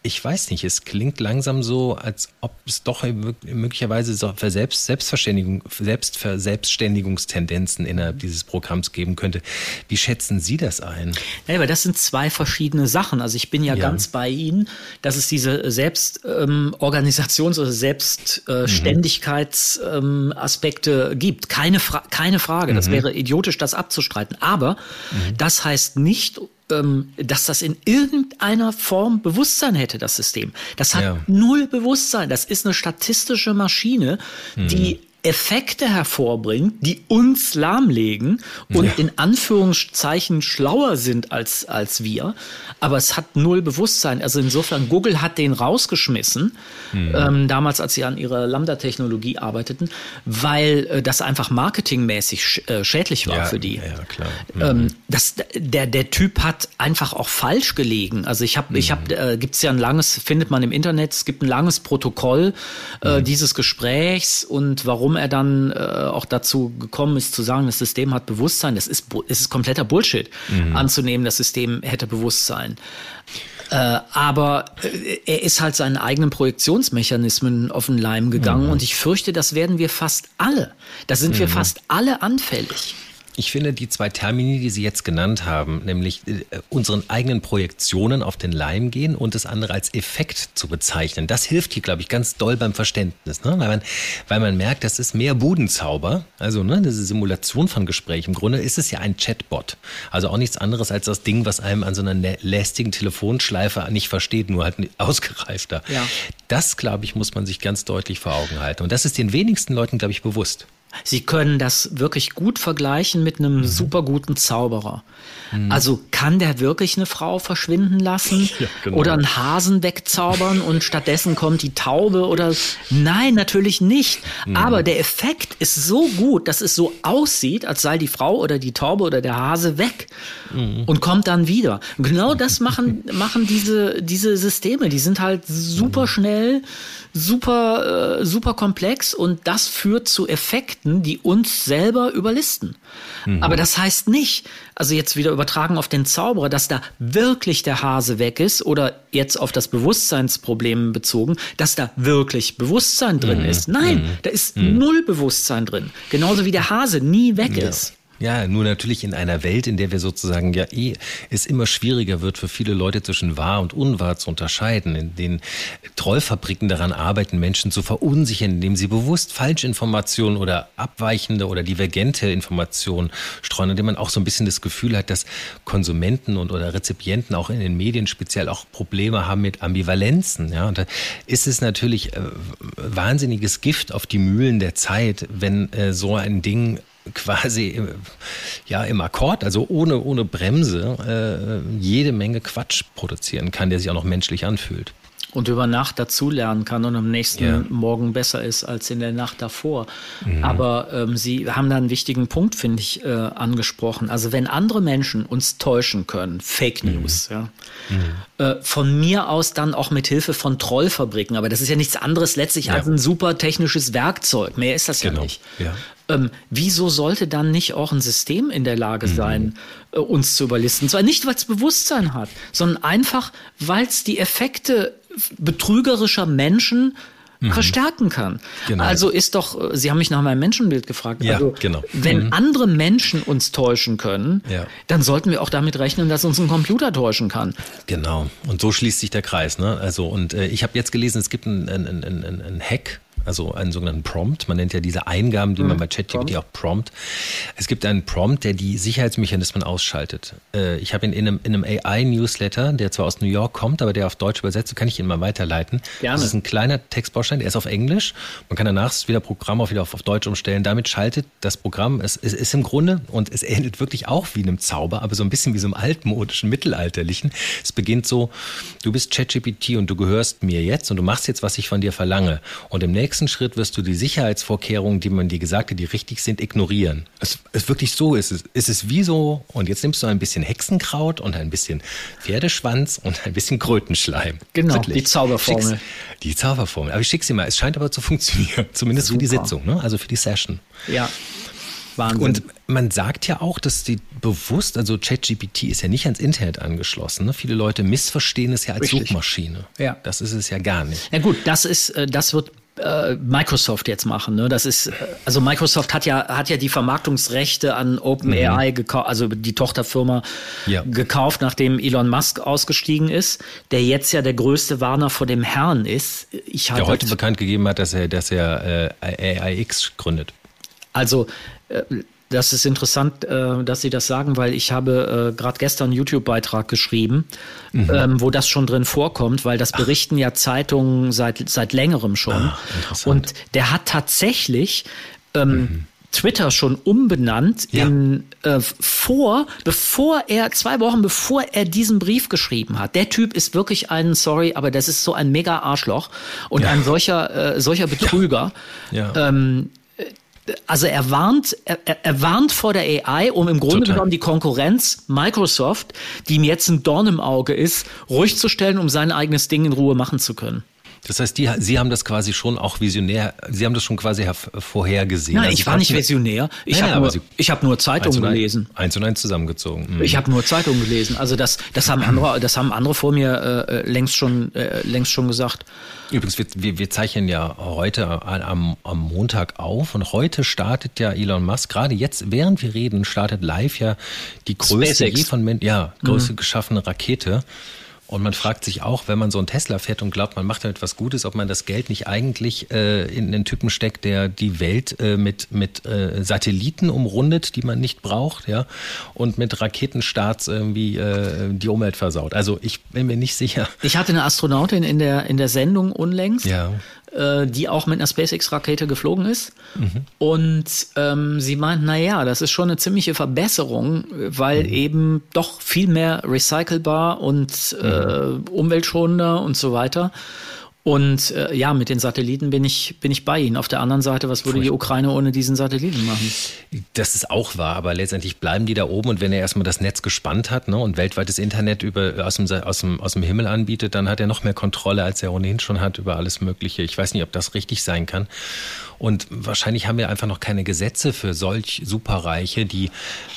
ich weiß nicht, es klingt langsam so, als ob es doch möglicherweise so für Selbst, Selbstverständigung, Selbstverselbstständigungstendenzen innerhalb dieses Programms geben könnte. Wie schätzen Sie das ein? Ja, aber das sind zwei verschiedene Sachen. Also ich bin ja, ja. ganz bei Ihnen, dass es diese Selbstorganisations- ähm, oder Selbstständigkeitsaspekte ähm, gibt. Keine, Fra keine Frage. Das mhm. wäre idiotisch, das abzustreiten. Aber mhm. das heißt nicht, ähm, dass das in irgendeiner Form Bewusstsein hätte, das System. Das hat ja. null Bewusstsein. Das ist eine statistische Maschine, die mhm. Effekte hervorbringt, die uns lahmlegen und ja. in Anführungszeichen schlauer sind als, als wir. Aber es hat null Bewusstsein. Also insofern, Google hat den rausgeschmissen, mhm. ähm, damals, als sie an ihrer Lambda-Technologie arbeiteten, weil äh, das einfach marketingmäßig sch äh, schädlich war ja, für die. Ja, klar. Mhm. Ähm, das, der, der Typ hat einfach auch falsch gelegen. Also ich habe, mhm. ich habe, äh, gibt es ja ein langes, findet man im Internet, es gibt ein langes Protokoll äh, mhm. dieses Gesprächs und warum er dann äh, auch dazu gekommen ist, zu sagen, das System hat Bewusstsein, das ist, es ist kompletter Bullshit, mhm. anzunehmen, das System hätte Bewusstsein. Äh, aber äh, er ist halt seinen eigenen Projektionsmechanismen auf den Leim gegangen mhm. und ich fürchte, das werden wir fast alle. Da sind mhm. wir fast alle anfällig. Ich finde die zwei Termini, die Sie jetzt genannt haben, nämlich äh, unseren eigenen Projektionen auf den Leim gehen und das andere als Effekt zu bezeichnen, das hilft hier, glaube ich, ganz doll beim Verständnis, ne? weil, man, weil man merkt, das ist mehr Budenzauber, also ne, diese Simulation von Gesprächen. Im Grunde ist es ja ein Chatbot, also auch nichts anderes als das Ding, was einem an so einer lästigen Telefonschleife nicht versteht, nur halt ausgereifter. Ja. Das, glaube ich, muss man sich ganz deutlich vor Augen halten und das ist den wenigsten Leuten, glaube ich, bewusst. Sie können das wirklich gut vergleichen mit einem mhm. super guten Zauberer. Mhm. Also kann der wirklich eine Frau verschwinden lassen ja, genau. oder einen Hasen wegzaubern und stattdessen kommt die Taube oder nein, natürlich nicht. Mhm. Aber der Effekt ist so gut, dass es so aussieht, als sei die Frau oder die Taube oder der Hase weg mhm. und kommt dann wieder. Genau das machen machen diese diese Systeme. Die sind halt super mhm. schnell, super äh, super komplex und das führt zu Effekten, die uns selber überlisten. Mhm. Aber das heißt nicht, also jetzt wieder übertragen auf den Zauberer, dass da wirklich der Hase weg ist oder jetzt auf das Bewusstseinsproblem bezogen, dass da wirklich Bewusstsein drin mhm. ist. Nein, mhm. da ist mhm. null Bewusstsein drin. Genauso wie der Hase nie weg ja. ist. Ja, nur natürlich in einer Welt, in der wir sozusagen ja eh es immer schwieriger wird für viele Leute zwischen wahr und unwahr zu unterscheiden, in denen Trollfabriken daran arbeiten, Menschen zu verunsichern, indem sie bewusst Falschinformationen oder abweichende oder divergente Informationen streuen, indem man auch so ein bisschen das Gefühl hat, dass Konsumenten und oder Rezipienten auch in den Medien speziell auch Probleme haben mit Ambivalenzen. Ja, und da ist es natürlich äh, wahnsinniges Gift auf die Mühlen der Zeit, wenn äh, so ein Ding quasi ja im Akkord, also ohne, ohne Bremse, äh, jede Menge Quatsch produzieren kann, der sich auch noch menschlich anfühlt. Und über Nacht dazulernen kann und am nächsten ja. Morgen besser ist als in der Nacht davor. Mhm. Aber ähm, Sie haben da einen wichtigen Punkt, finde ich, äh, angesprochen. Also wenn andere Menschen uns täuschen können, Fake mhm. News, mhm. ja, mhm. Äh, von mir aus dann auch mit Hilfe von Trollfabriken, aber das ist ja nichts anderes letztlich ja. als ein super technisches Werkzeug. Mehr ist das genau. ja nicht. Ja. Ähm, wieso sollte dann nicht auch ein System in der Lage mhm. sein, mhm. äh, uns zu überlisten? Zwar nicht, weil es Bewusstsein hat, sondern einfach, weil es die Effekte betrügerischer Menschen mhm. verstärken kann. Genau. Also ist doch, äh, Sie haben mich nach meinem Menschenbild gefragt. Ja, also, genau. Wenn mhm. andere Menschen uns täuschen können, ja. dann sollten wir auch damit rechnen, dass uns ein Computer täuschen kann. Genau. Und so schließt sich der Kreis. Ne? Also und äh, ich habe jetzt gelesen, es gibt einen ein, ein, ein Hack also einen sogenannten Prompt. Man nennt ja diese Eingaben, die mhm. man bei ChatGPT auch Prompt. Es gibt einen Prompt, der die Sicherheitsmechanismen ausschaltet. Äh, ich habe ihn in einem, in einem AI-Newsletter, der zwar aus New York kommt, aber der auf Deutsch übersetzt, kann ich ihn mal weiterleiten. Gerne. Das ist ein kleiner Textbaustein, der ist auf Englisch. Man kann danach wieder Programm auch wieder auf, auf Deutsch umstellen. Damit schaltet das Programm, es, es ist im Grunde, und es ähnelt wirklich auch wie einem Zauber, aber so ein bisschen wie so einem altmodischen, mittelalterlichen. Es beginnt so, du bist ChatGPT und du gehörst mir jetzt und du machst jetzt, was ich von dir verlange. Und im nächsten Schritt wirst du die Sicherheitsvorkehrungen, die man dir gesagt hat, die richtig sind, ignorieren. Es ist wirklich so, es ist, es ist wie so, und jetzt nimmst du ein bisschen Hexenkraut und ein bisschen Pferdeschwanz und ein bisschen Krötenschleim. Genau, wirklich. die Zauberformel. Schick's, die Zauberformel. Aber ich schicke sie mal. Es scheint aber zu funktionieren, zumindest Super. für die Sitzung, ne? also für die Session. Ja. Wahnsinn. Und man sagt ja auch, dass die bewusst, also ChatGPT ist ja nicht ans Internet angeschlossen. Ne? Viele Leute missverstehen es ja als Richtig. Suchmaschine. Ja. Das ist es ja gar nicht. Ja gut, das ist, äh, das wird äh, Microsoft jetzt machen. Ne? Das ist, äh, also Microsoft hat ja, hat ja die Vermarktungsrechte an OpenAI mhm. gekauft, also die Tochterfirma ja. gekauft, nachdem Elon Musk ausgestiegen ist, der jetzt ja der größte Warner vor dem Herrn ist. Ich der heute bekannt gegeben hat, dass er, dass er äh, AIX gründet. Also äh, das ist interessant, äh, dass Sie das sagen, weil ich habe äh, gerade gestern einen YouTube-Beitrag geschrieben, mhm. ähm, wo das schon drin vorkommt, weil das berichten Ach. ja Zeitungen seit, seit längerem schon. Ach, Und der hat tatsächlich ähm, mhm. Twitter schon umbenannt ja. in äh, vor, bevor er, zwei Wochen bevor er diesen Brief geschrieben hat. Der Typ ist wirklich ein, sorry, aber das ist so ein mega Arschloch und ja. ein solcher, äh, solcher Betrüger. Ja. Ähm, also er warnt, er, er warnt vor der AI, um im Grunde Total. genommen die Konkurrenz Microsoft, die ihm jetzt ein Dorn im Auge ist, ruhig zu stellen, um sein eigenes Ding in Ruhe machen zu können. Das heißt, die, Sie haben das quasi schon auch visionär, Sie haben das schon quasi vorhergesehen. Nein, also ich war nicht visionär. Ich habe nur, ich hab nur Zeitungen gelesen. Eins und eins zusammengezogen. Mhm. Ich habe nur Zeitungen gelesen. Also das, das haben andere, das haben andere vor mir äh, längst schon, äh, längst schon gesagt. Übrigens, wir, wir, zeichnen ja heute am, am Montag auf und heute startet ja Elon Musk, gerade jetzt, während wir reden, startet live ja die größte je von ja, größte mhm. geschaffene Rakete. Und man fragt sich auch, wenn man so einen Tesla fährt und glaubt, man macht damit was Gutes, ob man das Geld nicht eigentlich äh, in einen Typen steckt, der die Welt äh, mit, mit äh, Satelliten umrundet, die man nicht braucht, ja, und mit Raketenstarts irgendwie äh, die Umwelt versaut. Also ich bin mir nicht sicher. Ich hatte eine Astronautin in der, in der Sendung unlängst. Ja äh, die auch mit einer SpaceX-Rakete geflogen ist. Mhm. Und ähm, sie meint, naja, das ist schon eine ziemliche Verbesserung, weil mhm. eben doch viel mehr recycelbar und äh, mhm. umweltschonender und so weiter. Und äh, ja, mit den Satelliten bin ich, bin ich bei Ihnen. Auf der anderen Seite, was würde die Ukraine ohne diesen Satelliten machen? Das ist auch wahr, aber letztendlich bleiben die da oben und wenn er erstmal das Netz gespannt hat ne, und weltweites Internet über, aus, dem, aus, dem, aus dem Himmel anbietet, dann hat er noch mehr Kontrolle, als er ohnehin schon hat über alles Mögliche. Ich weiß nicht, ob das richtig sein kann. Und wahrscheinlich haben wir einfach noch keine Gesetze für solch Superreiche, die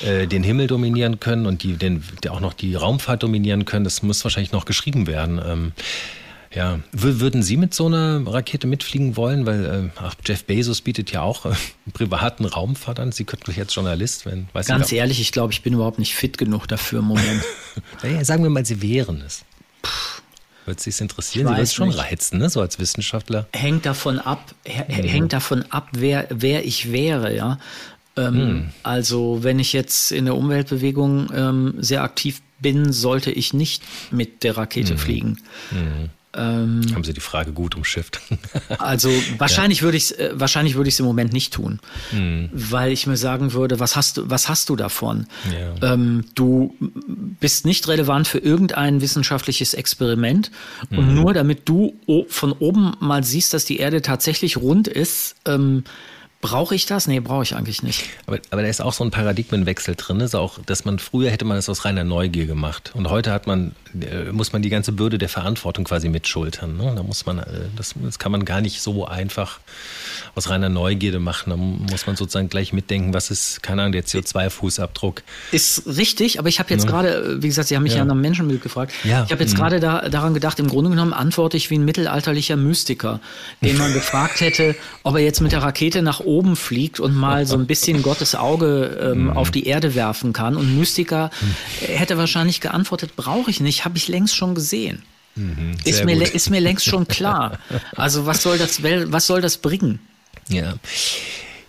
äh, den Himmel dominieren können und die, den, die auch noch die Raumfahrt dominieren können. Das muss wahrscheinlich noch geschrieben werden. Ähm, ja, würden Sie mit so einer Rakete mitfliegen wollen? Weil äh, ach, Jeff Bezos bietet ja auch äh, privaten Raumfahrt an. Sie könnten jetzt Journalist werden. Weiß Ganz ehrlich, ich glaube, ich bin überhaupt nicht fit genug dafür im Moment. ja, sagen wir mal, Sie wären es. Würde Sie es interessieren? Sie würden es schon reizen, ne? so als Wissenschaftler. Hängt davon ab, mhm. hängt davon ab, wer, wer ich wäre, ja. Ähm, mhm. Also wenn ich jetzt in der Umweltbewegung ähm, sehr aktiv bin, sollte ich nicht mit der Rakete mhm. fliegen. Mhm. Ähm, Haben Sie die Frage gut umschifft? also wahrscheinlich ja. würde ich es äh, wahrscheinlich würde ich es im Moment nicht tun, mhm. weil ich mir sagen würde, was hast du was hast du davon? Ja. Ähm, du bist nicht relevant für irgendein wissenschaftliches Experiment mhm. und nur damit du von oben mal siehst, dass die Erde tatsächlich rund ist. Ähm, Brauche ich das? Nee, brauche ich eigentlich nicht. Aber, aber da ist auch so ein Paradigmenwechsel drin. Ist auch, dass man früher hätte man es aus reiner Neugier gemacht. Und heute hat man, äh, muss man die ganze Bürde der Verantwortung quasi mitschultern. Ne? Da muss man, äh, das, das kann man gar nicht so einfach aus reiner Neugierde machen. Da muss man sozusagen gleich mitdenken, was ist, keine Ahnung, der CO2-Fußabdruck. Ist richtig, aber ich habe jetzt ne? gerade, wie gesagt, Sie haben mich ja, ja nach Menschenbild gefragt. Ja. Ich habe jetzt mhm. gerade da, daran gedacht, im Grunde genommen antworte ich wie ein mittelalterlicher Mystiker, den man gefragt hätte, ob er jetzt mit der Rakete nach oben fliegt und mal so ein bisschen Gottes Auge ähm, mhm. auf die Erde werfen kann. Und Mystiker hätte wahrscheinlich geantwortet, brauche ich nicht, habe ich längst schon gesehen. Mhm, ist, mir, ist mir längst schon klar. Also was soll das, was soll das bringen? Ja.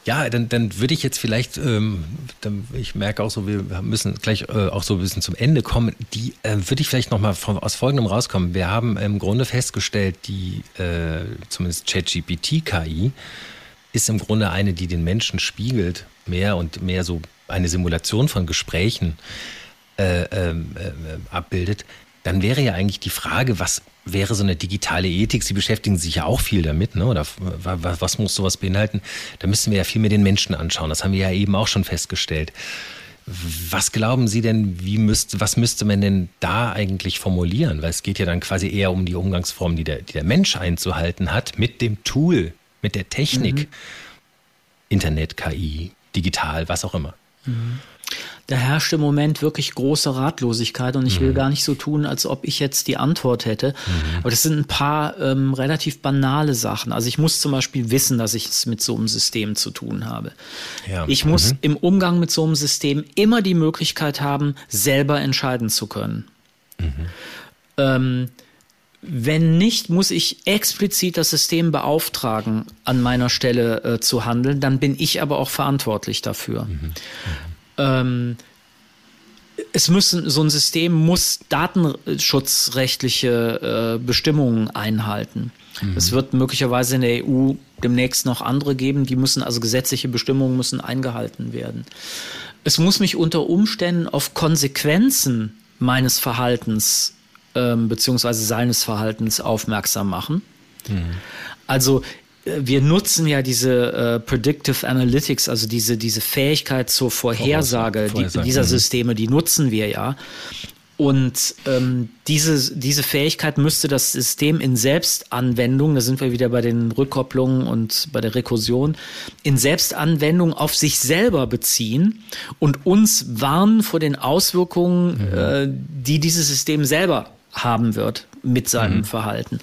Ja, dann, dann würde ich jetzt vielleicht, ähm, dann, ich merke auch so, wir müssen gleich äh, auch so ein bisschen zum Ende kommen. Die äh, würde ich vielleicht nochmal aus Folgendem rauskommen. Wir haben im Grunde festgestellt, die äh, zumindest ChatGPT-KI ist im Grunde eine, die den Menschen spiegelt, mehr und mehr so eine Simulation von Gesprächen äh, ähm, äh, abbildet. Dann wäre ja eigentlich die Frage, was wäre so eine digitale Ethik? Sie beschäftigen sich ja auch viel damit, ne? Oder was muss sowas beinhalten? Da müssen wir ja viel mehr den Menschen anschauen. Das haben wir ja eben auch schon festgestellt. Was glauben Sie denn, wie müsste, was müsste man denn da eigentlich formulieren? Weil es geht ja dann quasi eher um die Umgangsform, die der, die der Mensch einzuhalten hat mit dem Tool, mit der Technik. Mhm. Internet, KI, digital, was auch immer. Mhm da herrscht im Moment wirklich große Ratlosigkeit und ich will mhm. gar nicht so tun, als ob ich jetzt die Antwort hätte. Mhm. Aber das sind ein paar ähm, relativ banale Sachen. Also ich muss zum Beispiel wissen, dass ich es mit so einem System zu tun habe. Ja. Ich muss mhm. im Umgang mit so einem System immer die Möglichkeit haben, selber entscheiden zu können. Mhm. Ähm, wenn nicht, muss ich explizit das System beauftragen, an meiner Stelle äh, zu handeln. Dann bin ich aber auch verantwortlich dafür. Mhm. Ähm, es müssen, so ein System muss datenschutzrechtliche äh, Bestimmungen einhalten. Mhm. Es wird möglicherweise in der EU demnächst noch andere geben, die müssen, also gesetzliche Bestimmungen müssen eingehalten werden. Es muss mich unter Umständen auf Konsequenzen meines Verhaltens ähm, beziehungsweise seines Verhaltens aufmerksam machen. Mhm. Also wir nutzen ja diese äh, Predictive Analytics, also diese, diese Fähigkeit zur Vorhersage, Vorhersage. Die, dieser mhm. Systeme, die nutzen wir ja. Und ähm, diese, diese Fähigkeit müsste das System in Selbstanwendung, da sind wir wieder bei den Rückkopplungen und bei der Rekursion, in Selbstanwendung auf sich selber beziehen und uns warnen vor den Auswirkungen, mhm. äh, die dieses System selber haben wird mit seinem mhm. Verhalten.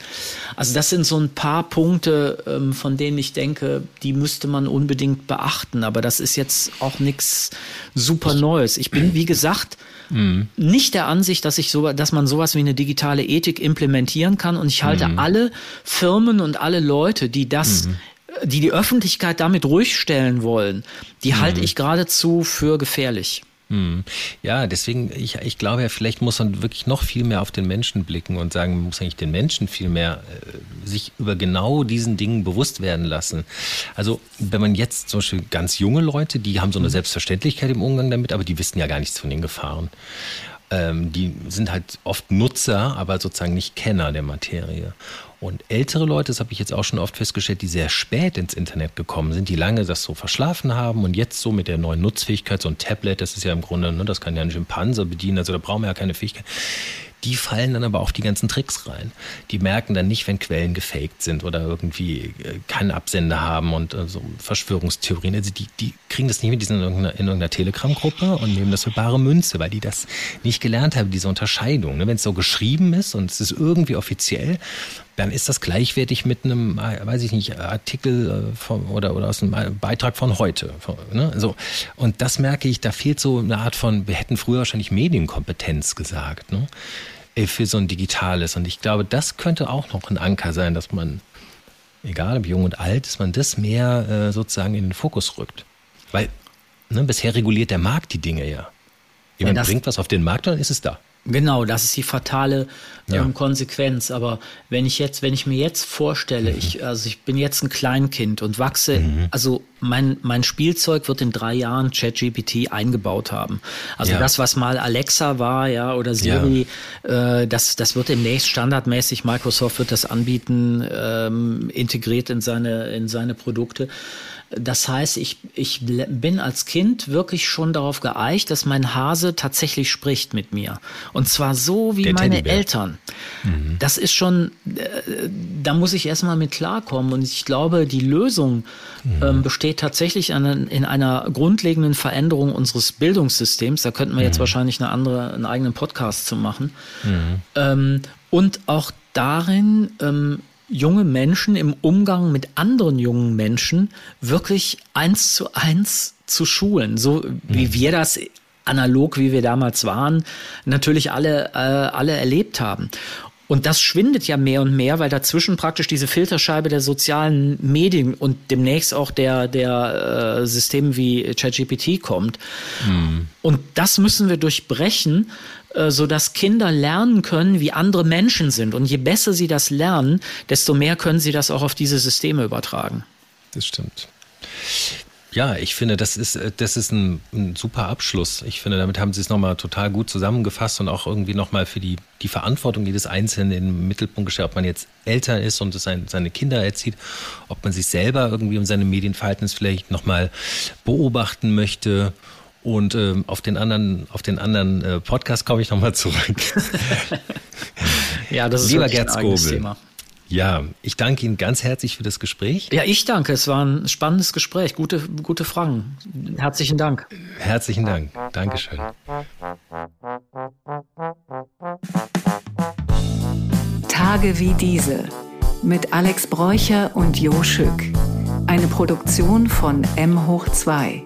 Also das sind so ein paar Punkte, ähm, von denen ich denke, die müsste man unbedingt beachten. Aber das ist jetzt auch nichts super Neues. Ich bin, wie gesagt, mhm. nicht der Ansicht, dass ich so, dass man sowas wie eine digitale Ethik implementieren kann. Und ich halte mhm. alle Firmen und alle Leute, die das mhm. die die Öffentlichkeit damit ruhig stellen wollen, die halte mhm. ich geradezu für gefährlich. Hm. Ja, deswegen, ich, ich glaube ja, vielleicht muss man wirklich noch viel mehr auf den Menschen blicken und sagen, man muss eigentlich den Menschen viel mehr äh, sich über genau diesen Dingen bewusst werden lassen. Also, wenn man jetzt zum Beispiel ganz junge Leute, die haben so eine mhm. Selbstverständlichkeit im Umgang damit, aber die wissen ja gar nichts von den Gefahren. Ähm, die sind halt oft Nutzer, aber sozusagen nicht Kenner der Materie. Und ältere Leute, das habe ich jetzt auch schon oft festgestellt, die sehr spät ins Internet gekommen sind, die lange das so verschlafen haben und jetzt so mit der neuen Nutzfähigkeit, so ein Tablet, das ist ja im Grunde, ne, das kann ja ein Schimpanse bedienen, also da brauchen wir ja keine Fähigkeit. Die fallen dann aber auf die ganzen Tricks rein. Die merken dann nicht, wenn Quellen gefaked sind oder irgendwie äh, keinen Absender haben und äh, so Verschwörungstheorien. Also die, die kriegen das nicht mit, die sind in irgendeiner, in irgendeiner Telegram-Gruppe und nehmen das für bare Münze, weil die das nicht gelernt haben, diese Unterscheidung. Ne? Wenn es so geschrieben ist und es ist irgendwie offiziell, dann ist das gleichwertig mit einem, äh, weiß ich nicht, Artikel von, oder, oder aus einem Beitrag von heute. Ne? So. Und das merke ich, da fehlt so eine Art von, wir hätten früher wahrscheinlich Medienkompetenz gesagt. Ne? für so ein digitales. Und ich glaube, das könnte auch noch ein Anker sein, dass man, egal ob jung und alt, dass man das mehr äh, sozusagen in den Fokus rückt. Weil ne, bisher reguliert der Markt die Dinge ja. Jemand ja, bringt was auf den Markt, dann ist es da. Genau, das ist die fatale ja. ähm, Konsequenz. Aber wenn ich jetzt, wenn ich mir jetzt vorstelle, mhm. ich, also ich bin jetzt ein Kleinkind und wachse, mhm. also mein, mein Spielzeug wird in drei Jahren ChatGPT eingebaut haben. Also ja. das, was mal Alexa war, ja, oder Siri, ja. Äh, das, das wird demnächst standardmäßig, Microsoft wird das anbieten, ähm, integriert in seine, in seine Produkte. Das heißt, ich, ich bin als Kind wirklich schon darauf geeicht, dass mein Hase tatsächlich spricht mit mir. Und zwar so wie Der meine Teddybär. Eltern. Mhm. Das ist schon, äh, da muss ich erstmal mit klarkommen. Und ich glaube, die Lösung mhm. ähm, besteht tatsächlich an, in einer grundlegenden Veränderung unseres Bildungssystems. Da könnten wir jetzt mhm. wahrscheinlich eine andere, einen eigenen Podcast zu machen. Mhm. Ähm, und auch darin, ähm, junge Menschen im Umgang mit anderen jungen Menschen wirklich eins zu eins zu schulen, so wie mhm. wir das analog, wie wir damals waren, natürlich alle, äh, alle erlebt haben. Und das schwindet ja mehr und mehr, weil dazwischen praktisch diese Filterscheibe der sozialen Medien und demnächst auch der, der äh, Systeme wie ChatGPT kommt. Mhm. Und das müssen wir durchbrechen, sodass Kinder lernen können, wie andere Menschen sind. Und je besser sie das lernen, desto mehr können sie das auch auf diese Systeme übertragen. Das stimmt. Ja, ich finde, das ist, äh, das ist ein, ein super Abschluss. Ich finde, damit haben Sie es nochmal total gut zusammengefasst und auch irgendwie nochmal für die, die Verantwortung jedes Einzelnen in den Mittelpunkt gestellt, ob man jetzt Eltern ist und sein, seine Kinder erzieht, ob man sich selber irgendwie um seine Medienverhaltens vielleicht nochmal beobachten möchte. Und ähm, auf den anderen, auf den anderen äh, Podcast komme ich nochmal zurück. ja, das ist Lieber Gerd Skobel. Ja, ich danke Ihnen ganz herzlich für das Gespräch. Ja, ich danke. Es war ein spannendes Gespräch. Gute, gute Fragen. Herzlichen Dank. Herzlichen Dank. Dankeschön. Tage wie diese mit Alex Bräucher und Jo Schück. Eine Produktion von M hoch 2.